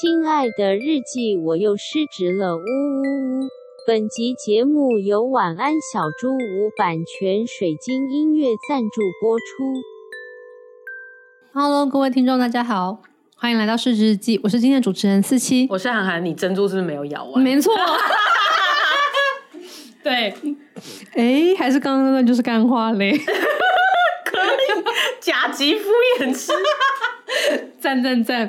亲爱的日记，我又失职了，呜呜呜！本集节目由晚安小猪屋版权水晶音乐赞助播出。Hello，各位听众，大家好，欢迎来到失职日记，我是今天的主持人四七，我是涵涵，你珍珠是不是没有咬完？没错。对，哎，还是刚刚那段就是干话嘞，可以甲级敷衍吃，赞 赞赞。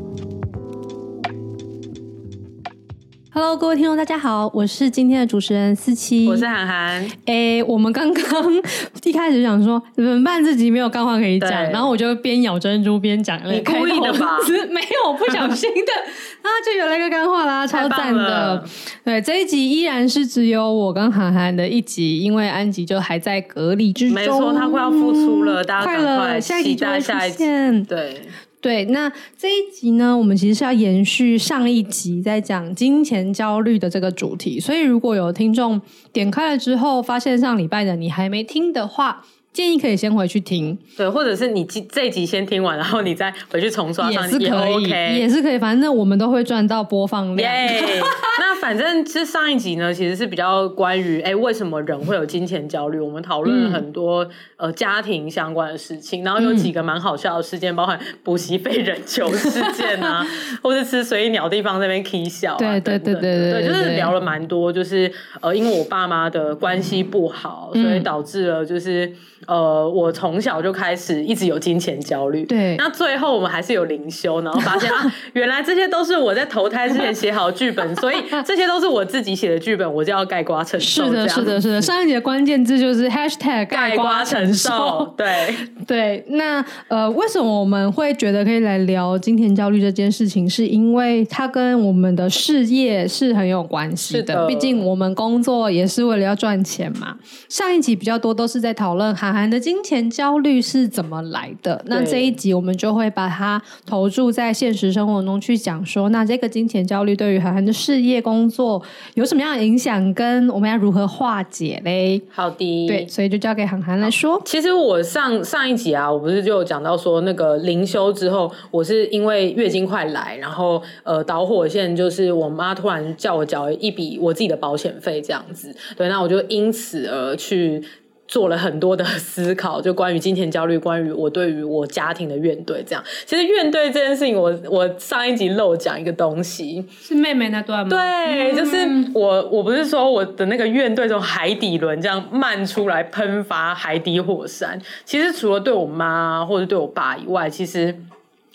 Hello，各位听众，大家好，我是今天的主持人思琪，我是涵涵。哎，我们刚刚 一开始想说怎么办，自己没有干话可以讲，然后我就边咬珍珠边讲。你故意的吧？没有，我不小心的 啊，就有了一个干话啦，超赞的。对，这一集依然是只有我跟涵涵的一集，因为安吉就还在隔离之中，没错，他快要复出了，大家快了，下一集就会出现。对。对，那这一集呢，我们其实是要延续上一集在讲金钱焦虑的这个主题，所以如果有听众点开了之后，发现上礼拜的你还没听的话。建议可以先回去听，对，或者是你这一集先听完，然后你再回去重刷上，也是可以，也 OK，也是可以，反正我们都会赚到播放量。Yeah, 那反正其实上一集呢，其实是比较关于哎，为什么人会有金钱焦虑？我们讨论了很多、嗯、呃家庭相关的事情，然后有几个蛮好笑的事件，嗯、包含补习费忍球事件啊，或是吃随意鸟地方那边 k 笑、啊，对对对对对，对，就是聊了蛮多，就是呃，因为我爸妈的关系不好，嗯、所以导致了就是。呃，我从小就开始一直有金钱焦虑。对，那最后我们还是有灵修，然后发现 啊，原来这些都是我在投胎之前写好剧本，所以这些都是我自己写的剧本，我就要盖瓜承受。是的，是的，是的。上一集的关键字就是 hashtag 盖瓜承受。对对，那呃，为什么我们会觉得可以来聊金钱焦虑这件事情？是因为它跟我们的事业是很有关系的。是的，毕竟我们工作也是为了要赚钱嘛。上一集比较多都是在讨论哈。涵的金钱焦虑是怎么来的？那这一集我们就会把它投注在现实生活中去讲说，那这个金钱焦虑对于涵涵的事业工作有什么样的影响？跟我们要如何化解嘞？好的，对，所以就交给涵涵来说。其实我上上一集啊，我不是就有讲到说，那个灵修之后，我是因为月经快来，然后呃导火线就是我妈突然叫我缴一笔我自己的保险费这样子，对，那我就因此而去。做了很多的思考，就关于金钱焦虑，关于我对于我家庭的怨怼，这样。其实怨怼这件事情我，我我上一集漏讲一个东西，是妹妹那段吗？对，就是我我不是说我的那个怨怼从海底轮这样漫出来喷发海底火山。其实除了对我妈或者对我爸以外，其实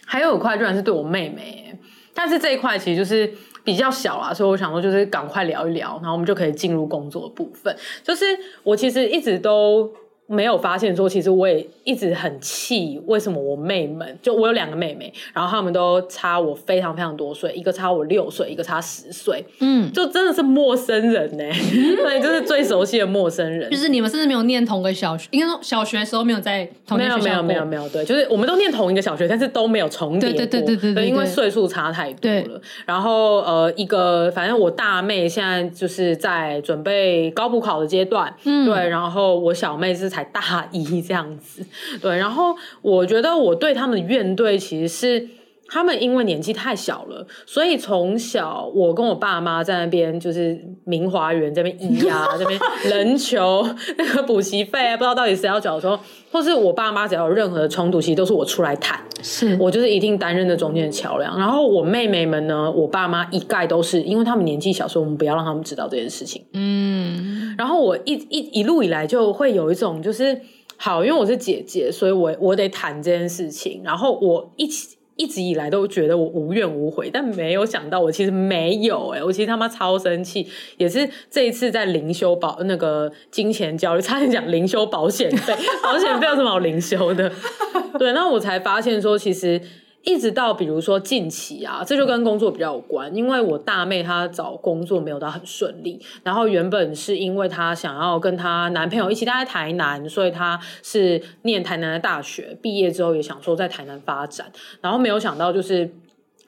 还有一块居然是对我妹妹。但是这一块其实就是。比较小啊，所以我想说，就是赶快聊一聊，然后我们就可以进入工作部分。就是我其实一直都。没有发现说，其实我也一直很气，为什么我妹们就我有两个妹妹，然后她们都差我非常非常多岁，一个差我六岁，一个差十岁，嗯，就真的是陌生人呢，对，就是最熟悉的陌生人。就是你们甚至没有念同个小学，应该说小学的时候没有在同一个学。没有没有没有没有，对，就是我们都念同一个小学，但是都没有重叠过，对对对对对，对，因为岁数差太多了。然后呃，一个反正我大妹现在就是在准备高补考的阶段，嗯，对，然后我小妹是。才大一这样子，对，然后我觉得我对他们的怨怼其实是他们因为年纪太小了，所以从小我跟我爸妈在那边就是明华园这边咿呀，这边人球 那个补习费，不知道到底谁要缴的时候，或是我爸妈只要有任何的冲突，其实都是我出来谈，是我就是一定担任的中间的桥梁。然后我妹妹们呢，我爸妈一概都是因为他们年纪小，所以我们不要让他们知道这件事情。嗯，然后我一一一路以来就会有一种就是好，因为我是姐姐，所以我我得谈这件事情。然后我一起。一直以来都觉得我无怨无悔，但没有想到我其实没有哎、我其实他妈超生气，也是这一次在灵修保那个金钱焦虑，差点讲灵修保险费，保险费有什么好灵修的？对，那我才发现说，其实一直到比如说近期啊，这就跟工作比较有关，因为我大妹她找工作没有到很顺利，然后原本是因为她想要跟她男朋友一起待在台南，所以她是念台南的大学，毕业之后也想说在台南发展，然后没有想到就是。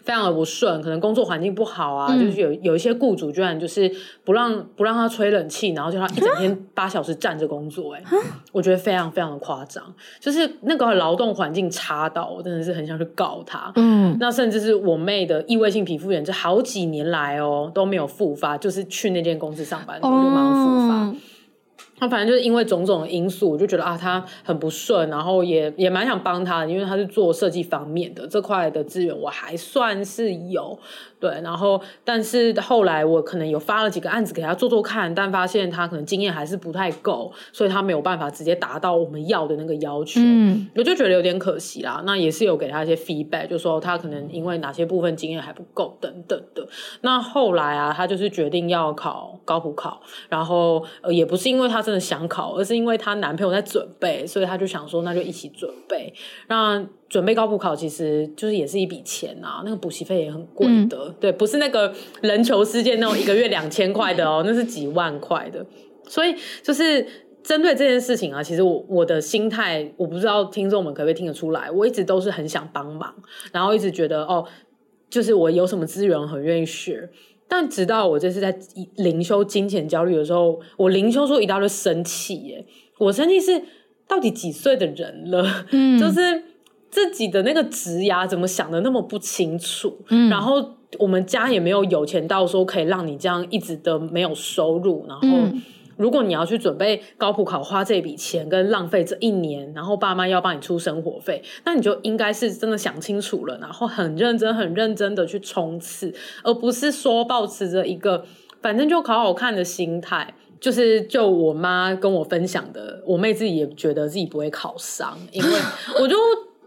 非常的不顺，可能工作环境不好啊，嗯、就是有有一些雇主居然就是不让不让他吹冷气，然后就他一整天八小时站着工作，欸，哎，我觉得非常非常的夸张，就是那个劳动环境差到我真的是很想去告他。嗯，那甚至是我妹的异位性皮肤炎，这好几年来哦都没有复发，就是去那间公司上班，我就马上复发。嗯他反正就是因为种种的因素，我就觉得啊，他很不顺，然后也也蛮想帮他的，因为他是做设计方面的这块的资源，我还算是有。对，然后但是后来我可能有发了几个案子给他做做看，但发现他可能经验还是不太够，所以他没有办法直接达到我们要的那个要求。嗯，我就觉得有点可惜啦。那也是有给他一些 feedback，就说他可能因为哪些部分经验还不够等等的。那后来啊，他就是决定要考高普考，然后呃也不是因为他真的想考，而是因为她男朋友在准备，所以她就想说那就一起准备。那准备高补考其实就是也是一笔钱啊，那个补习费也很贵的，嗯、对，不是那个人球世界那种一个月两千块的哦，那是几万块的。所以就是针对这件事情啊，其实我我的心态，我不知道听众们可不可以听得出来，我一直都是很想帮忙，然后一直觉得哦，就是我有什么资源很愿意 share。但直到我这次在灵修金钱焦虑的时候，我灵修说一大堆生气耶，我生气是到底几岁的人了？嗯，就是。自己的那个职涯怎么想的那么不清楚？嗯，然后我们家也没有有钱到说可以让你这样一直的没有收入。然后，如果你要去准备高普考，花这笔钱跟浪费这一年，然后爸妈要帮你出生活费，那你就应该是真的想清楚了，然后很认真、很认真的去冲刺，而不是说抱持着一个反正就考好看的心态。就是就我妈跟我分享的，我妹自己也觉得自己不会考上，因为我就。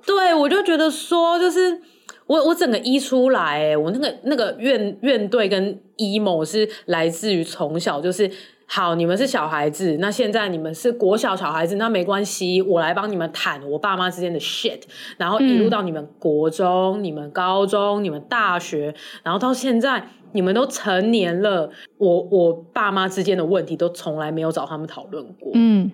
对，我就觉得说，就是我我整个一出来，我那个那个怨怨怼跟 emo 是来自于从小就是好，你们是小孩子，那现在你们是国小小孩子，那没关系，我来帮你们谈我爸妈之间的 shit，然后一路到你们国中、你们高中、你们大学，然后到现在你们都成年了，我我爸妈之间的问题都从来没有找他们讨论过，嗯。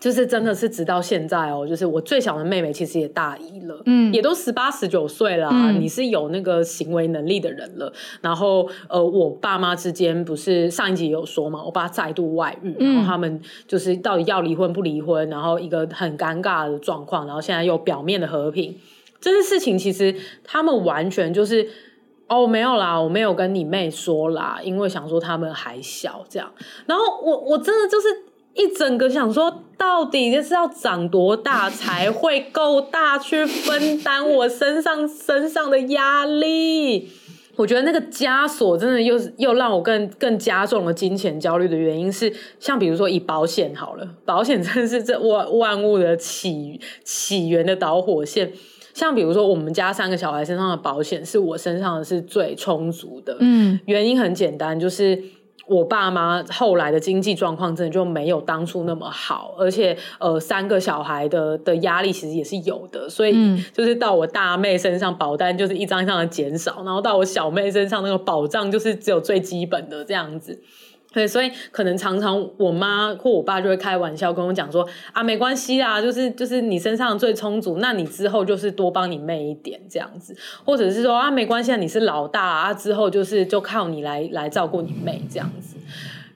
就是真的是直到现在哦，就是我最小的妹妹其实也大一了，嗯，也都十八十九岁了，嗯，你是有那个行为能力的人了。然后呃，我爸妈之间不是上一集也有说嘛，我爸再度外遇，然后他们就是到底要离婚不离婚，然后一个很尴尬的状况，然后现在又表面的和平，这些事情其实他们完全就是哦，没有啦，我没有跟你妹说啦，因为想说他们还小这样。然后我我真的就是。一整个想说，到底就是要长多大才会够大去分担我身上身上的压力？我觉得那个枷锁真的又又让我更更加重了金钱焦虑的原因是，像比如说以保险好了，保险真的是这万万物的起起源的导火线。像比如说我们家三个小孩身上的保险，是我身上的是最充足的。嗯，原因很简单，就是。我爸妈后来的经济状况真的就没有当初那么好，而且呃，三个小孩的的压力其实也是有的，所以就是到我大妹身上保单就是一张一张的减少，然后到我小妹身上那个保障就是只有最基本的这样子。对，所以可能常常我妈或我爸就会开玩笑跟我讲说啊，没关系啦，就是就是你身上最充足，那你之后就是多帮你妹一点这样子，或者是说啊，没关系，你是老大啊，之后就是就靠你来来照顾你妹这样子。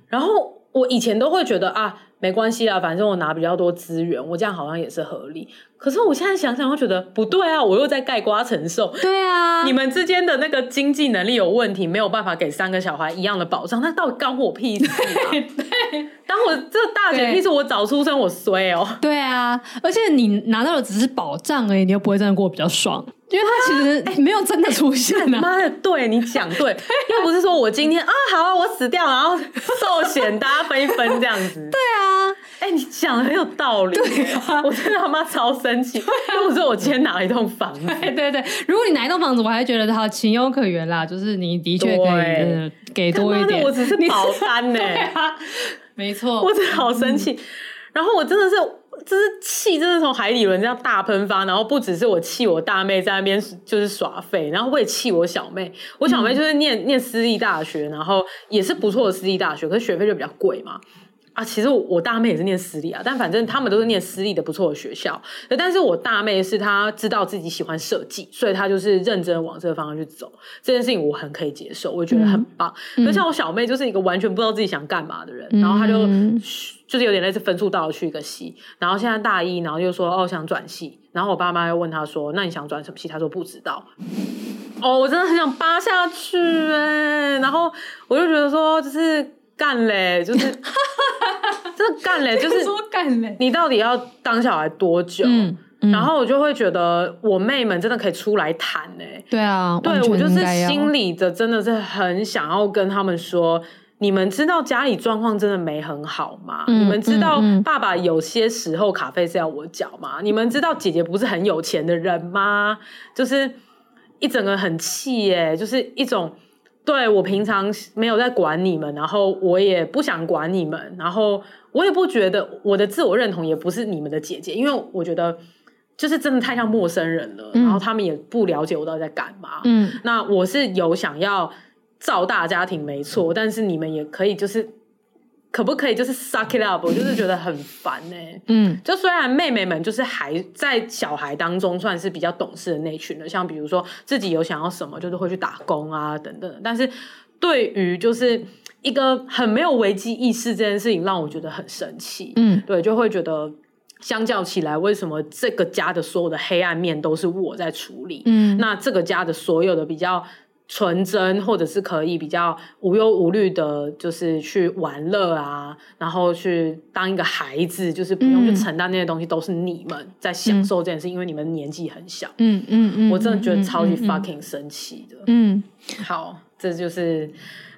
然后我以前都会觉得啊，没关系啦，反正我拿比较多资源，我这样好像也是合理。可是我现在想想，我觉得不对啊！我又在盖瓜承受。对啊，你们之间的那个经济能力有问题，没有办法给三个小孩一样的保障，那到底关我屁事啊？对，对，当我这大姐屁事，我早出生我衰哦。对啊，而且你拿到的只是保障而已，你又不会真的过比较爽，因为他其实哎没有真的出现啊。妈的，对你讲对，又不是说我今天啊好啊，我死掉，然后寿险大家分一分这样子。对啊，哎，你讲的很有道理。对啊，我真的他妈超生。生气，又不是我今天拿一栋房子。对对对，如果你拿一栋房子，我还觉得他情有可原啦。就是你的确可以给多一点。我只是保单呢、欸，啊、没错。我真的好生气。嗯、然后我真的是就是气，真的从海底轮这样大喷发，然后不只是我气我大妹在那边就是耍废，然后我也气我小妹。我小妹就是念、嗯、念私立大学，然后也是不错的私立大学，可是学费就比较贵嘛。啊，其实我大妹也是念私立啊，但反正他们都是念私立的不错的学校。但是我大妹是她知道自己喜欢设计，所以她就是认真往这个方向去走。这件事情我很可以接受，我觉得很棒。可、嗯、像我小妹就是一个完全不知道自己想干嘛的人，嗯、然后她就就是有点类似分数到了去一个系，然后现在大一，然后又说哦想转系，然后我爸妈又问他说那你想转什么系？他说不知道。哦，我真的很想扒下去哎，然后我就觉得说就是。干嘞，就是 真的干嘞，就是说干嘞。你到底要当小孩多久？嗯嗯、然后我就会觉得，我妹们真的可以出来谈嘞。对啊，对我就是心里的真的是很想要跟他们说，你们知道家里状况真的没很好吗？嗯、你们知道爸爸有些时候卡费是要我缴吗？嗯、你们知道姐姐不是很有钱的人吗？就是一整个很气耶，就是一种。对，我平常没有在管你们，然后我也不想管你们，然后我也不觉得我的自我认同也不是你们的姐姐，因为我觉得就是真的太像陌生人了，嗯、然后他们也不了解我到底在干嘛。嗯，那我是有想要造大家庭没错，但是你们也可以就是。可不可以就是 suck it up？我就是觉得很烦呢、欸。嗯，就虽然妹妹们就是还在小孩当中算是比较懂事的那群的，像比如说自己有想要什么，就是会去打工啊等等。但是对于就是一个很没有危机意识这件事情，让我觉得很生气。嗯，对，就会觉得相较起来，为什么这个家的所有的黑暗面都是我在处理？嗯，那这个家的所有的比较。纯真，或者是可以比较无忧无虑的，就是去玩乐啊，然后去当一个孩子，就是不用去承担那些东西，嗯、都是你们在享受这件事，嗯、因为你们年纪很小。嗯嗯嗯，我真的觉得超级 fucking 神奇的。嗯，好，这就是，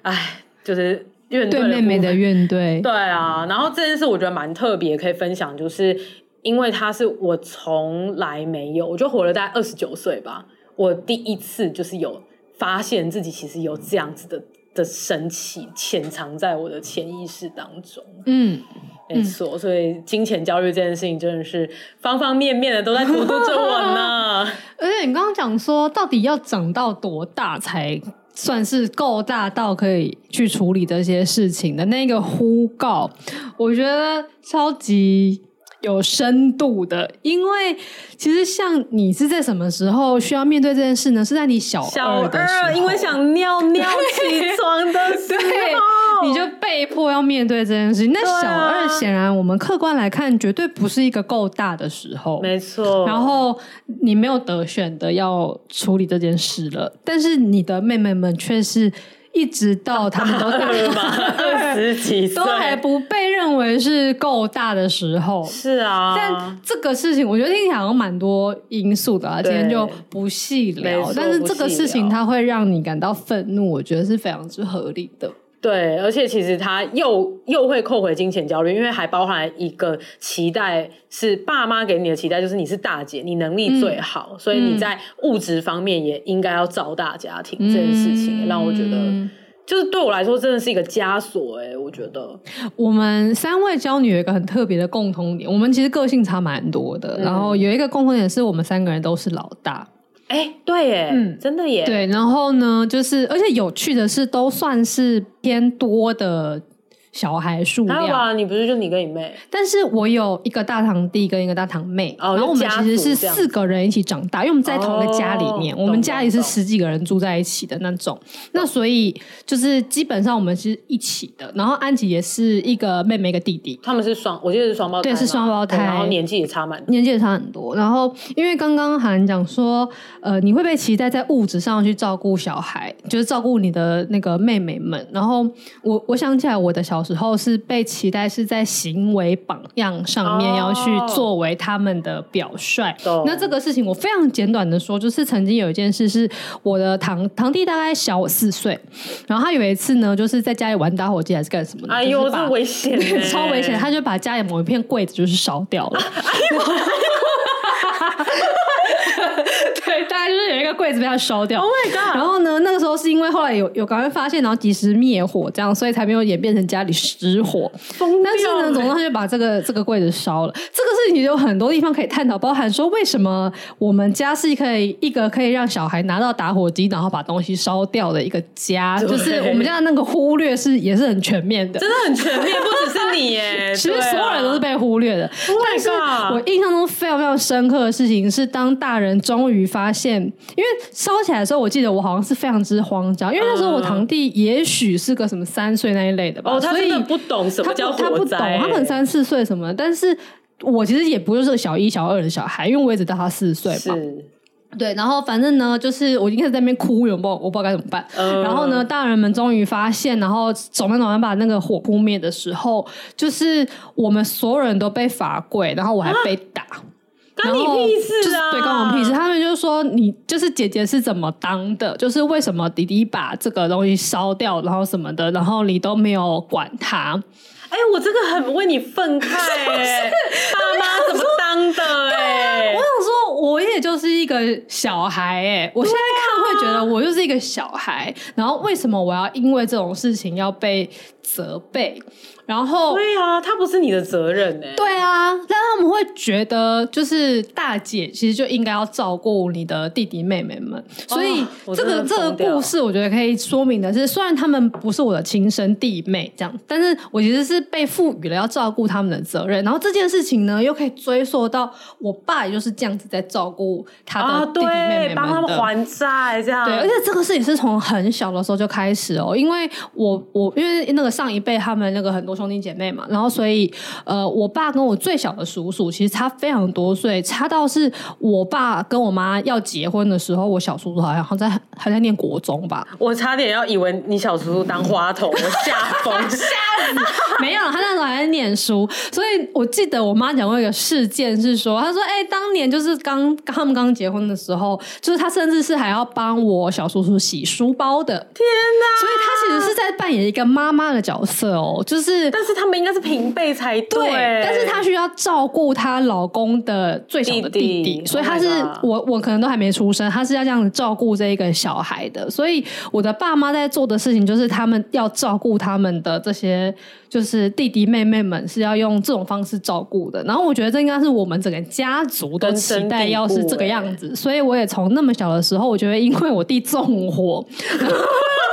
哎，就是怨对妹妹的怨对。对啊，然后这件事我觉得蛮特别，可以分享，就是因为他是我从来没有，我就活了大概二十九岁吧，我第一次就是有。发现自己其实有这样子的的神奇潜藏在我的潜意识当中，嗯，没错，所以金钱焦虑这件事情真的是方方面面的都在荼毒着我呢。而且你刚刚讲说，到底要长到多大才算是够大到可以去处理这些事情的那个呼告，我觉得超级。有深度的，因为其实像你是在什么时候需要面对这件事呢？是在你小二的时候，因为想尿尿起床的时候，你就被迫要面对这件事情。那小二显然，我们客观来看，绝对不是一个够大的时候，没错。然后你没有得选的要处理这件事了，但是你的妹妹们却是。一直到他们都大 二十几岁，都还不被认为是够大的时候。是啊，但这个事情我觉得听起来好像蛮多因素的啊，今天就不细聊。但是这个事情它会让你感到愤怒，我觉得是非常之合理的。对，而且其实他又又会扣回金钱焦虑，因为还包含一个期待，是爸妈给你的期待，就是你是大姐，你能力最好，嗯、所以你在物质方面也应该要照大家庭、嗯、这件事情，让我觉得，就是对我来说真的是一个枷锁。哎，我觉得我们三位娇女有一个很特别的共通点，我们其实个性差蛮多的，嗯、然后有一个共同点是我们三个人都是老大。哎、欸，对耶，嗯，真的耶，对，然后呢，就是而且有趣的是，都算是偏多的。小孩数量，啊，你不是就你跟你妹？但是我有一个大堂弟跟一个大堂妹，哦、然后我们其实是四个人一起长大，因为我们在同一个家里面，哦、我们家里是十几个人住在一起的那种。那所以就是基本上我们是一起的。然后安吉也是一个妹妹一个弟弟，他们是双，我记得是双胞胎，对，是双胞胎，然后年纪也差蛮，年纪也差很多。然后因为刚刚韩讲说，呃，你会被期待在物质上去照顾小孩，就是照顾你的那个妹妹们。然后我我想起来，我的小时候是被。期待是在行为榜样上面要去作为他们的表率。Oh. 那这个事情我非常简短的说，就是曾经有一件事是我的堂堂弟大概小我四岁，然后他有一次呢，就是在家里玩打火机还是干什么的？哎呦，这危险，超危险！他就把家里某一片柜子就是烧掉了。哎呦对，大概就是有一个柜子被他烧掉。Oh my god！然后呢，那个时候是因为后来有有赶快发现，然后及时灭火，这样所以才没有演变成家里失火。但是呢，总之他就把这个这个柜子烧了。这个事情有很多地方可以探讨，包含说为什么我们家是可以一个可以让小孩拿到打火机，然后把东西烧掉的一个家，就是我们家的那个忽略是也是很全面的，真的很全面，不只是你耶，其实所有人都是被忽略的。Oh、但是我印象中非常非常深刻的事情是，当大人终于发现，因为烧起来的时候，我记得我好像是非常之慌张，因为那时候我堂弟也许是个什么三岁那一类的吧，哦，他真的不懂什么叫火灾，他不懂，他可能三四岁什么，但是我其实也不是小一、小二的小孩，因为我一直到他四岁吧。对，然后反正呢，就是我已经开始在那边哭，我不知道我不知道该怎么办。嗯、然后呢，大人们终于发现，然后总算总算把那个火扑灭的时候，就是我们所有人都被罚跪，然后我还被打。关你屁事啊！对，关我屁事。他们就说你就是姐姐是怎么当的？就是为什么弟弟把这个东西烧掉，然后什么的，然后你都没有管他。哎，我真的很为你愤慨哎！爸妈怎么当的哎？我想说，我也就是一个小孩哎，我现在看会觉得我就是一个小孩，然后为什么我要因为这种事情要被责备？然后，对啊，他不是你的责任呢。对啊，但他们会觉得，就是大姐其实就应该要照顾你的弟弟妹妹们。所以，这个这个故事，我觉得可以说明的是，虽然他们不是我的亲生弟妹这样，但是我其实是被赋予了要照顾他们的责任。然后这件事情呢，又可以追溯到我爸，也就是这样子在照顾他的弟弟妹妹们，帮他们还债这样。对，而且这个事情是从很小的时候就开始哦，因为我我因为那个上一辈他们那个很多。兄弟姐妹嘛，然后所以呃，我爸跟我最小的叔叔其实差非常多岁，差到是我爸跟我妈要结婚的时候，我小叔叔好像还在还在念国中吧。我差点要以为你小叔叔当花童，我吓疯，吓死！没有，他那时候还在念书。所以我记得我妈讲过一个事件，是说，她说，哎、欸，当年就是刚他们刚结婚的时候，就是他甚至是还要帮我小叔叔洗书包的。天哪！所以他其实是在扮演一个妈妈的角色哦，就是。但是他们应该是平辈才对，对，但是她需要照顾她老公的最小的弟弟，弟弟所以她是、oh、我我可能都还没出生，她是要这样子照顾这一个小孩的，所以我的爸妈在做的事情就是他们要照顾他们的这些就是弟弟妹妹们是要用这种方式照顾的，然后我觉得这应该是我们整个家族都期待要是这个样子，所以我也从那么小的时候，我觉得因为我弟纵火。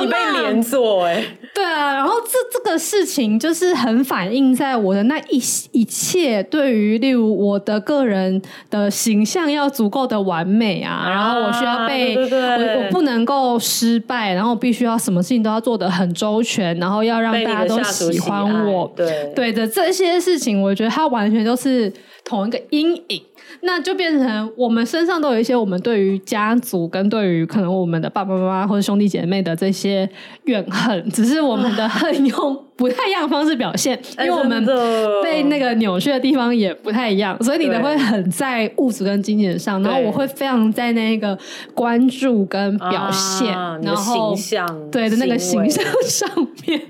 你被连坐哎，对啊，然后这这个事情就是很反映在我的那一一切，对于例如我的个人的形象要足够的完美啊，啊然后我需要被我我不能够失败，然后必须要什么事情都要做得很周全，然后要让大家都喜欢我，对。对的这些事情，我觉得它完全都是同一个阴影。那就变成我们身上都有一些我们对于家族跟对于可能我们的爸爸妈妈或者兄弟姐妹的这些怨恨，只是我们的恨用不太一样的方式表现，因为我们被那个扭曲的地方也不太一样，所以你的会很在物质跟金钱上，然后我会非常在那个关注跟表现，然后形象对的那个形象上面。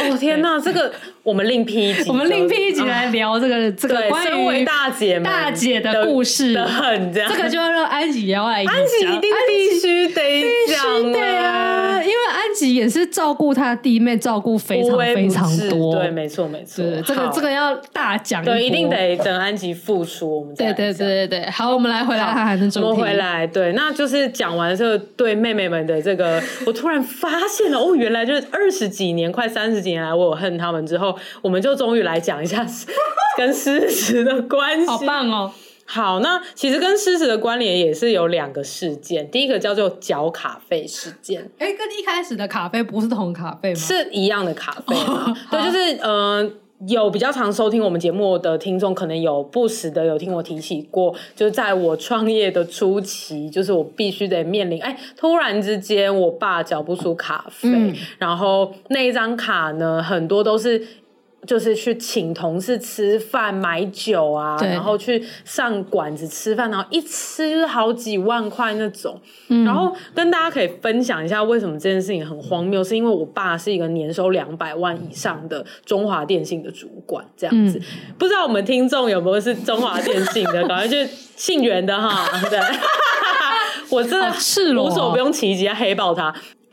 哦天哪，这个。我们另辟一集，我们另辟一集来聊这个、啊、这个关于大姐大姐的故事。的很，这样。这个就要让安吉也要来讲，安吉一定必须得讲，对啊，因为安吉也是照顾他弟妹，照顾非常非常多，对，没错没错，这个这个要大讲，对，一定得等安吉复出，我们再对对对对对，好，我们来回来我们回来，对，那就是讲完这个对妹妹们的这个，我突然发现了，哦，原来就是二十几年，快三十几年来，我有恨他们之后，我们就终。终于来讲一下 跟诗词的关系，好棒哦！好，那其实跟诗词的关联也是有两个事件，第一个叫做缴卡费事件。哎、欸，跟一开始的卡费不是同卡费吗？是一样的卡费吗？对，就是嗯、呃，有比较常收听我们节目的听众，可能有不时的有听我提起过，就是在我创业的初期，就是我必须得面临，哎、欸，突然之间我爸缴不出卡费，嗯、然后那一张卡呢，很多都是。就是去请同事吃饭、买酒啊，然后去上馆子吃饭，然后一吃就是好几万块那种。嗯、然后跟大家可以分享一下为什么这件事情很荒谬，是因为我爸是一个年收两百万以上的中华电信的主管，这样子。嗯、不知道我们听众有没有是中华电信的，感觉就姓袁的哈。对，我真的是无所不用其极要黑爆他。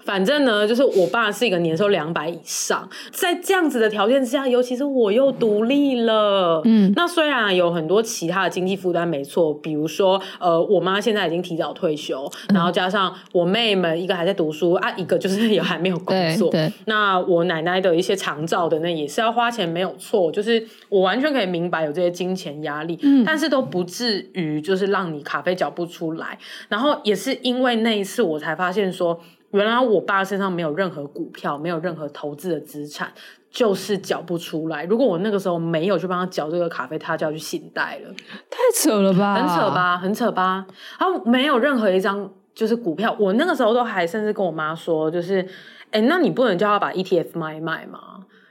反正呢，就是我爸是一个年收两百以上，在这样子的条件之下，尤其是我又独立了，嗯，那虽然有很多其他的经济负担，没错，比如说，呃，我妈现在已经提早退休，然后加上我妹们一个还在读书啊，一个就是也还没有工作，对，对，那我奶奶的一些长照的那也是要花钱，没有错，就是我完全可以明白有这些金钱压力，嗯，但是都不至于就是让你咖啡缴不出来，然后也是因为那一次我才发现说。原来我爸身上没有任何股票，没有任何投资的资产，就是缴不出来。如果我那个时候没有去帮他缴这个卡费，他就要去信贷了。太扯了吧？很扯吧？很扯吧？然后没有任何一张就是股票，我那个时候都还甚至跟我妈说，就是，哎，那你不能叫他把 ETF 卖一卖吗？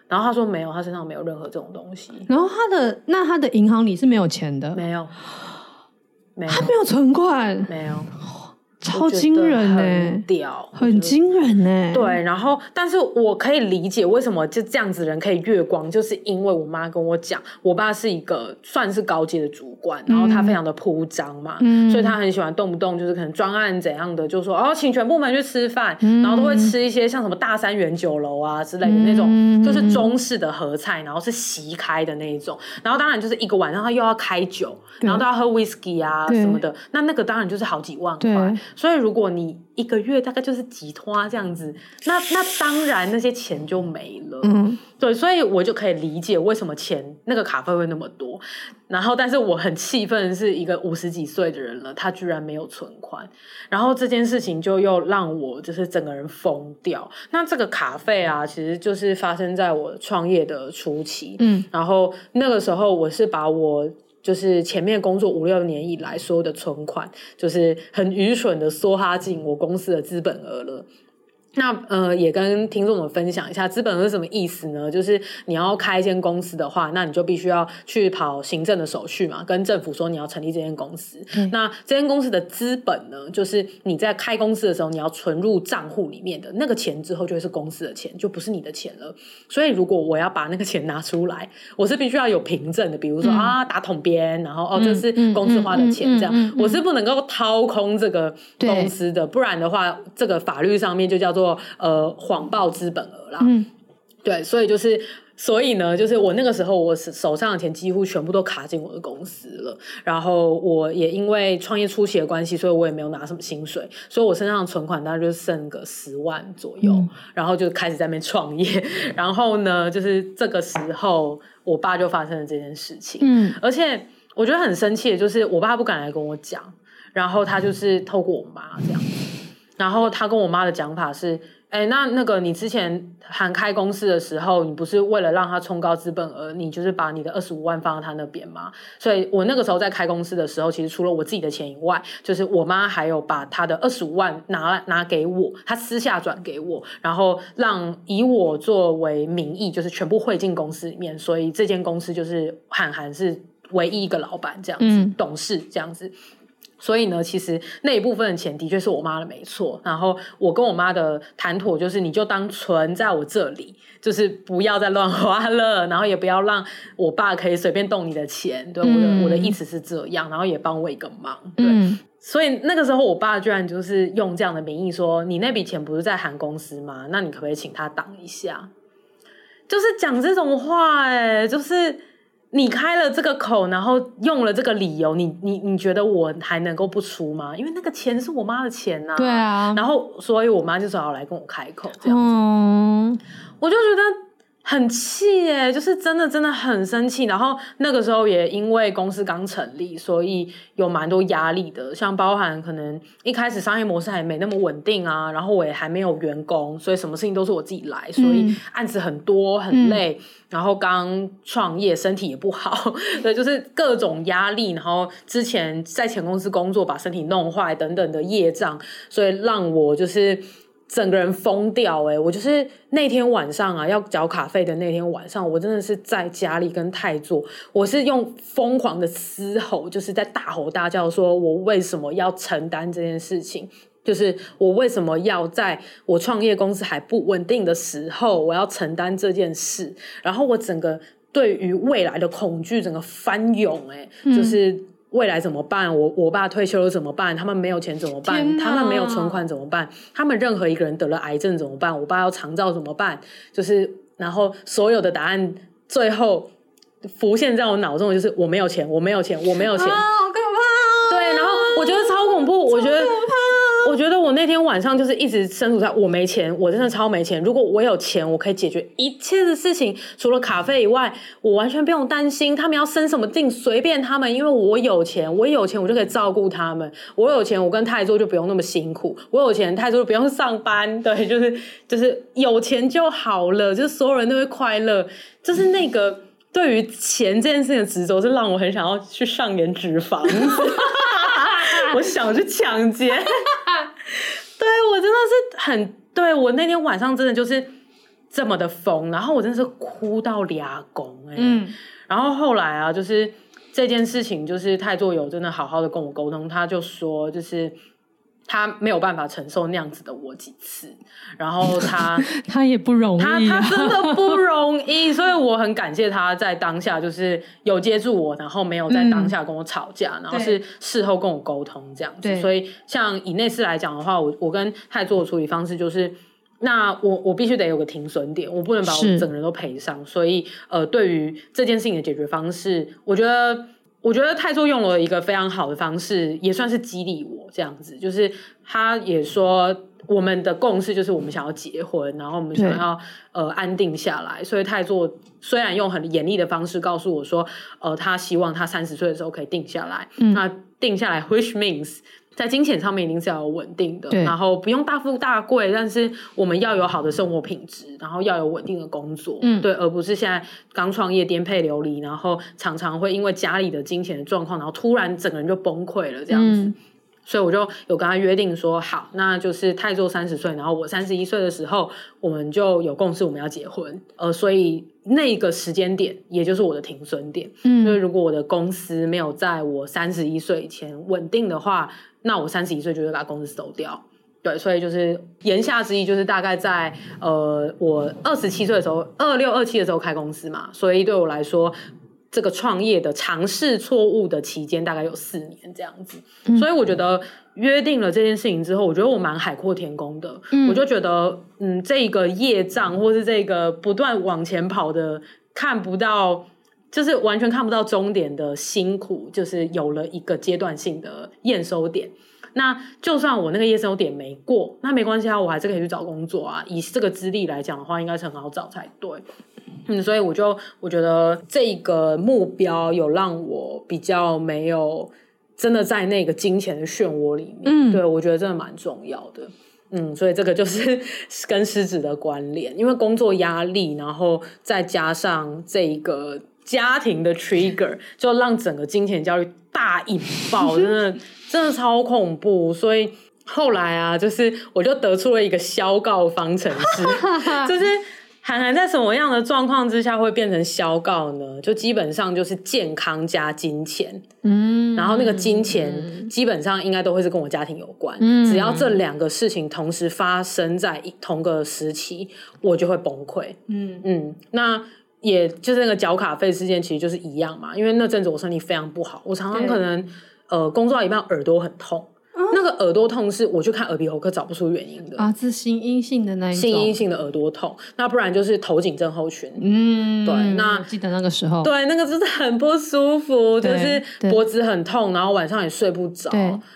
然后他说没有，他身上没有任何这种东西。然后他的那他的银行里是没有钱的，没有，没有，他没有存款，没有。超惊人呢、欸，很屌，很惊人呢、欸。对，然后，但是我可以理解为什么就这样子人可以月光，就是因为我妈跟我讲，我爸是一个算是高阶的主管，然后他非常的铺张嘛，嗯、所以他很喜欢动不动就是可能专案怎样的，就说哦，请全部门去吃饭，嗯、然后都会吃一些像什么大三元酒楼啊之类的那种，嗯、就是中式的合菜，然后是席开的那一种，然后当然就是一个晚上他又要开酒，然后都要喝 whisky 啊什么的，那那个当然就是好几万块。所以，如果你一个月大概就是几拖这样子，那那当然那些钱就没了。嗯，对，所以我就可以理解为什么钱那个卡费会那么多。然后，但是我很气愤的是，一个五十几岁的人了，他居然没有存款。然后这件事情就又让我就是整个人疯掉。那这个卡费啊，其实就是发生在我创业的初期。嗯，然后那个时候我是把我。就是前面工作五六年以来，所有的存款，就是很愚蠢的梭哈进我公司的资本额了。那呃，也跟听众们分享一下，资本是什么意思呢？就是你要开一间公司的话，那你就必须要去跑行政的手续嘛，跟政府说你要成立这间公司。嗯、那这间公司的资本呢，就是你在开公司的时候，你要存入账户里面的那个钱之后，就会是公司的钱，就不是你的钱了。所以如果我要把那个钱拿出来，我是必须要有凭证的，比如说、嗯、啊打桶边，然后哦这是公司花的钱，这样我是不能够掏空这个公司的，不然的话，这个法律上面就叫做。做呃谎报资本额啦，嗯，对，所以就是，所以呢，就是我那个时候，我手上的钱几乎全部都卡进我的公司了。然后我也因为创业初期的关系，所以我也没有拿什么薪水，所以我身上的存款大概就剩个十万左右。嗯、然后就开始在那边创业。然后呢，就是这个时候，我爸就发生了这件事情。嗯，而且我觉得很生气的就是，我爸不敢来跟我讲，然后他就是透过我妈这样。然后他跟我妈的讲法是，哎，那那个你之前喊开公司的时候，你不是为了让他冲高资本额，你就是把你的二十五万放到他那边吗？所以我那个时候在开公司的时候，其实除了我自己的钱以外，就是我妈还有把她的二十五万拿拿给我，她私下转给我，然后让以我作为名义，就是全部汇进公司里面，所以这间公司就是韩寒是唯一一个老板这样子，嗯、董事这样子。所以呢，其实那一部分的钱的确是我妈的，没错。然后我跟我妈的谈妥就是，你就当存在我这里，就是不要再乱花了，然后也不要让我爸可以随便动你的钱。对，我的、嗯、我的意思是这样，然后也帮我一个忙。对，嗯、所以那个时候我爸居然就是用这样的名义说：“你那笔钱不是在韩公司吗？那你可不可以请他挡一下？”就是讲这种话、欸，哎，就是。你开了这个口，然后用了这个理由，你你你觉得我还能够不出吗？因为那个钱是我妈的钱呐、啊。对啊。然后，所以我妈就只好来跟我开口这样子。嗯。我就觉得。很气耶，就是真的真的很生气。然后那个时候也因为公司刚成立，所以有蛮多压力的，像包含可能一开始商业模式还没那么稳定啊，然后我也还没有员工，所以什么事情都是我自己来，所以案子很多很累。嗯、然后刚创业，身体也不好，对，就是各种压力。然后之前在前公司工作，把身体弄坏等等的业障，所以让我就是。整个人疯掉哎、欸！我就是那天晚上啊，要缴卡费的那天晚上，我真的是在家里跟太座，我是用疯狂的嘶吼，就是在大吼大叫，说我为什么要承担这件事情。就是我为什么要在我创业公司还不稳定的时候，我要承担这件事？然后我整个对于未来的恐惧整个翻涌，哎，就是未来怎么办？我我爸退休了怎么办？他们没有钱怎么办？他们没有存款怎么办？他们任何一个人得了癌症怎么办？我爸要长照怎么办？就是然后所有的答案最后浮现在我脑中的就是我没有钱，我没有钱，我没有钱，啊，好可怕！对，然后我觉得超恐怖，我觉得。我觉得我那天晚上就是一直身处在我没钱，我真的超没钱。如果我有钱，我可以解决一切的事情，除了卡费以外，我完全不用担心他们要生什么病，随便他们，因为我有钱，我有钱我就可以照顾他们。我有钱，我跟太座就不用那么辛苦。我有钱，太座就不用上班。对，就是就是有钱就好了，就是所有人都会快乐。就是那个对于钱这件事情的执着，是让我很想要去上演纸房子，我想去抢劫。对，我真的是很对，我那天晚上真的就是这么的疯，然后我真的是哭到俩拱哎，嗯，然后后来啊，就是这件事情，就是太座有真的好好的跟我沟通，他就说就是。他没有办法承受那样子的我几次，然后他 他也不容易，啊，他他真的不容易，所以我很感谢他在当下就是有接住我，然后没有在当下跟我吵架，嗯、然后是事后跟我沟通这样子。所以像以那次来讲的话，我我跟泰做的处理方式就是，那我我必须得有个停损点，我不能把我整个人都赔上。所以呃，对于这件事情的解决方式，我觉得。我觉得太座用了一个非常好的方式，也算是激励我这样子。就是他也说，我们的共识就是我们想要结婚，然后我们想要呃安定下来。所以太座虽然用很严厉的方式告诉我说，呃，他希望他三十岁的时候可以定下来。嗯，那定下来，which means。在金钱上面一定是要有稳定的，然后不用大富大贵，但是我们要有好的生活品质，然后要有稳定的工作，嗯，对，而不是现在刚创业颠沛流离，然后常常会因为家里的金钱的状况，然后突然整个人就崩溃了这样子。嗯所以我就有跟他约定说，好，那就是太做三十岁，然后我三十一岁的时候，我们就有共识，我们要结婚。呃，所以那个时间点，也就是我的停损点。嗯，因为如果我的公司没有在我三十一岁以前稳定的话，那我三十一岁就会把公司收掉。对，所以就是言下之意，就是大概在呃我二十七岁的时候，二六二七的时候开公司嘛。所以对我来说。这个创业的尝试错误的期间大概有四年这样子，嗯、所以我觉得约定了这件事情之后，我觉得我蛮海阔天空的。嗯、我就觉得，嗯，这个业障或是这个不断往前跑的看不到，就是完全看不到终点的辛苦，就是有了一个阶段性的验收点。那就算我那个验收点没过，那没关系啊，我还是可以去找工作啊。以这个资历来讲的话，应该是很好找才对。嗯，所以我就我觉得这个目标有让我比较没有真的在那个金钱的漩涡里面，嗯，对，我觉得真的蛮重要的，嗯，所以这个就是跟狮子的关联，因为工作压力，然后再加上这一个家庭的 trigger，就让整个金钱焦虑大引爆，真的 真的超恐怖，所以后来啊，就是我就得出了一个消告方程式，就是。涵涵在什么样的状况之下会变成消告呢？就基本上就是健康加金钱，嗯，然后那个金钱基本上应该都会是跟我家庭有关，嗯，只要这两个事情同时发生在一同个时期，我就会崩溃，嗯。嗯，那也就是那个缴卡费事件，其实就是一样嘛，因为那阵子我身体非常不好，我常常可能呃工作到一半耳朵很痛。那个耳朵痛是我去看耳鼻喉科找不出原因的啊，是心因性的那一种，心因性的耳朵痛，那不然就是头颈症候群。嗯，对，那记得那个时候，对，那个真的很不舒服，就是脖子很痛，然后晚上也睡不着，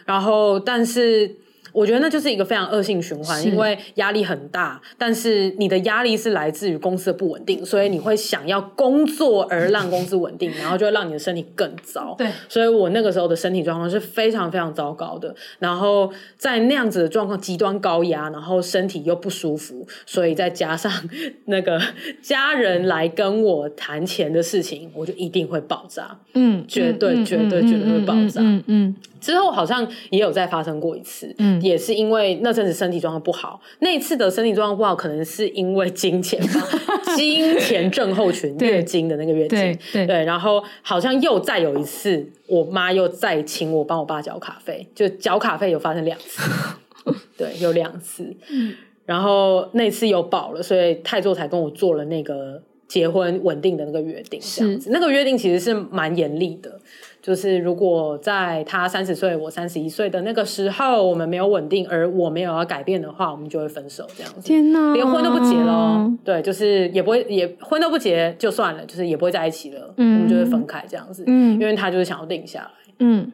然后但是。我觉得那就是一个非常恶性循环，因为压力很大，但是你的压力是来自于公司的不稳定，所以你会想要工作而让公司稳定，然后就会让你的身体更糟。对，所以我那个时候的身体状况是非常非常糟糕的。然后在那样子的状况，极端高压，然后身体又不舒服，所以再加上那个家人来跟我谈钱的事情，我就一定会爆炸。嗯，绝对绝对绝对会爆炸。嗯嗯。之后好像也有再发生过一次。嗯。也是因为那阵子身体状况不好。那一次的身体状况不好，可能是因为经前吧，经前症候群，月经的那个月经，对对，对，然后好像又再有一次，我妈又再请我帮我爸缴卡费，就缴卡费有发生两次，对，有两次，然后那次又保了，所以泰座才跟我做了那个结婚稳定的那个约定，这样子，那个约定其实是蛮严厉的。就是如果在他三十岁，我三十一岁的那个时候，我们没有稳定，而我没有要改变的话，我们就会分手这样子。天哪，连婚都不结了。对，就是也不会，也婚都不结就算了，就是也不会在一起了，嗯，我们就会分开这样子。嗯，因为他就是想要定下来。嗯，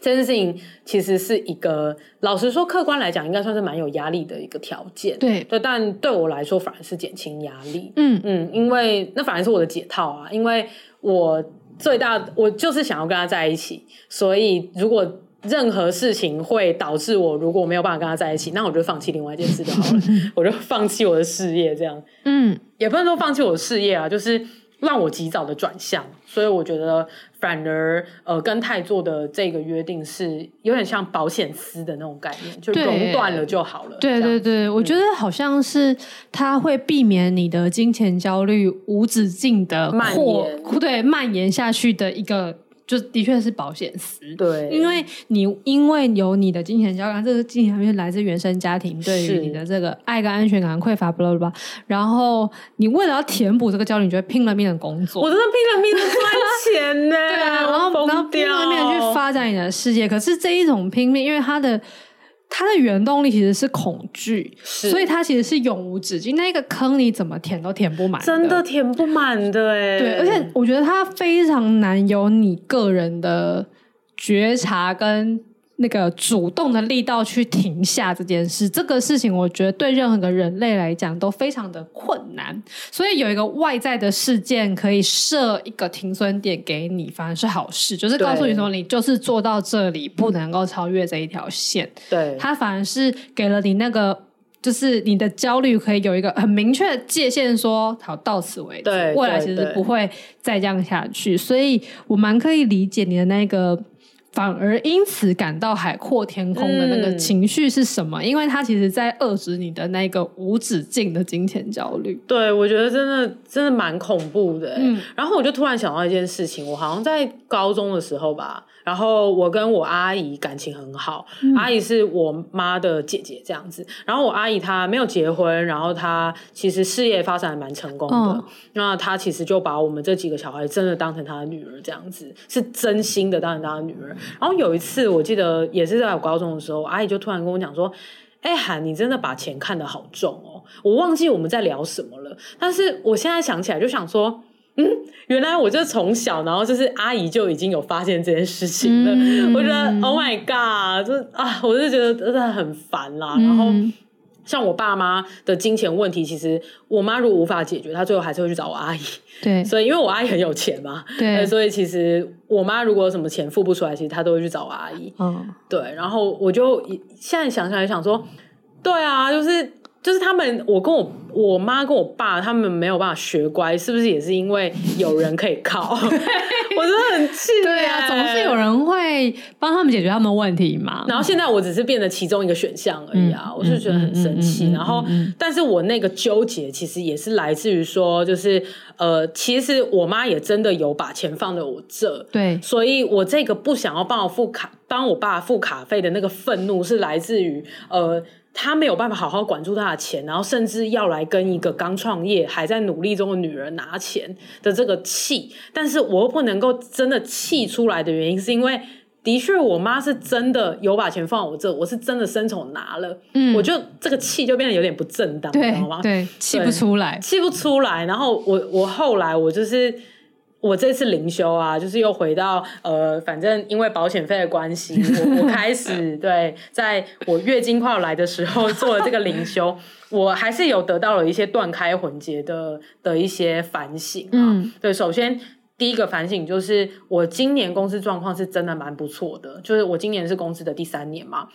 这件事情其实是一个，老实说，客观来讲，应该算是蛮有压力的一个条件。对，对，但对我来说，反而是减轻压力。嗯嗯，因为那反而是我的解套啊，因为我。最大，我就是想要跟他在一起，所以如果任何事情会导致我如果我没有办法跟他在一起，那我就放弃另外一件事就好了，我就放弃我的事业，这样，嗯，也不能说放弃我的事业啊，就是让我及早的转向。所以我觉得，反而呃，跟太做的这个约定是有点像保险丝的那种概念，就熔断了就好了。对对对，嗯、我觉得好像是它会避免你的金钱焦虑无止境的蔓延，对，蔓延下去的一个。就的确是保险丝，对，因为你因为有你的金钱交感，这个金钱焦虑来自原生家庭对于你的这个爱跟安全感匮乏，不啦不啦，然后你为了要填补这个焦虑，你就会拼了命的工作，我真的拼了命的赚钱呢，对啊，然后然后拼了命的去发展你的世界，可是这一种拼命，因为它的。它的原动力其实是恐惧，所以它其实是永无止境。那个坑你怎么填都填不满，真的填不满的哎。对，而且我觉得它非常难有你个人的觉察跟。那个主动的力道去停下这件事，这个事情我觉得对任何个人类来讲都非常的困难。所以有一个外在的事件可以设一个停损点给你，反而是好事，就是告诉你说你就是做到这里，不能够超越这一条线。对，它反而是给了你那个，就是你的焦虑可以有一个很明确的界限说，说好到此为止，未来其实不会再这样下去。所以我蛮可以理解你的那个。反而因此感到海阔天空的那个情绪是什么？嗯、因为他其实在遏制你的那个无止境的金钱焦虑。对，我觉得真的真的蛮恐怖的。嗯，然后我就突然想到一件事情，我好像在高中的时候吧。然后我跟我阿姨感情很好，嗯、阿姨是我妈的姐姐这样子。然后我阿姨她没有结婚，然后她其实事业发展还蛮成功的。哦、那她其实就把我们这几个小孩真的当成她的女儿这样子，是真心的当成她的女儿。然后有一次我记得也是在我高中的时候，阿姨就突然跟我讲说：“哎，涵，你真的把钱看得好重哦。”我忘记我们在聊什么了，但是我现在想起来就想说。嗯，原来我就从小，然后就是阿姨就已经有发现这件事情了。嗯、我觉得 Oh my God，就啊，我就觉得真的很烦啦。嗯、然后像我爸妈的金钱问题，其实我妈如果无法解决，她最后还是会去找我阿姨。对，所以因为我阿姨很有钱嘛，对，所以其实我妈如果有什么钱付不出来，其实她都会去找我阿姨。嗯，对。然后我就现在想起来想说，对啊，就是。就是他们，我跟我我妈跟我爸，他们没有办法学乖，是不是也是因为有人可以靠？我真的很气。对啊，总是有人会帮他们解决他们问题嘛。然后现在我只是变得其中一个选项而已啊，嗯、我就觉得很生气。然后，但是我那个纠结其实也是来自于说，就是呃，其实我妈也真的有把钱放在我这，对，所以我这个不想要帮我付卡，帮我爸付卡费的那个愤怒是来自于呃。他没有办法好好管住他的钱，然后甚至要来跟一个刚创业还在努力中的女人拿钱的这个气，但是我又不能够真的气出来的原因，是因为的确我妈是真的有把钱放我这，我是真的伸手拿了，嗯，我就这个气就变得有点不正当，对，知道吗？对，气不出来，气不出来。然后我我后来我就是。我这次灵修啊，就是又回到呃，反正因为保险费的关系，我我开始 对，在我月经快要来的时候做了这个灵修，我还是有得到了一些断开魂结的的一些反省啊。嗯，对，首先第一个反省就是我今年公司状况是真的蛮不错的，就是我今年是公司的第三年嘛。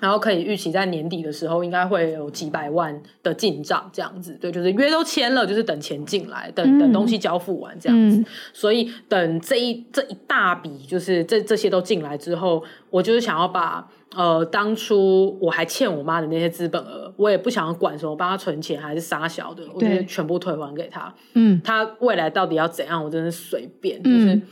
然后可以预期在年底的时候应该会有几百万的进账这样子，对，就是约都签了，就是等钱进来，等等东西交付完这样子。嗯、所以等这一这一大笔就是这这些都进来之后，我就是想要把呃当初我还欠我妈的那些资本额，我也不想要管什么帮她存钱还是杀小的，我就全部退还给她。嗯，她未来到底要怎样，我真的随便，就是。嗯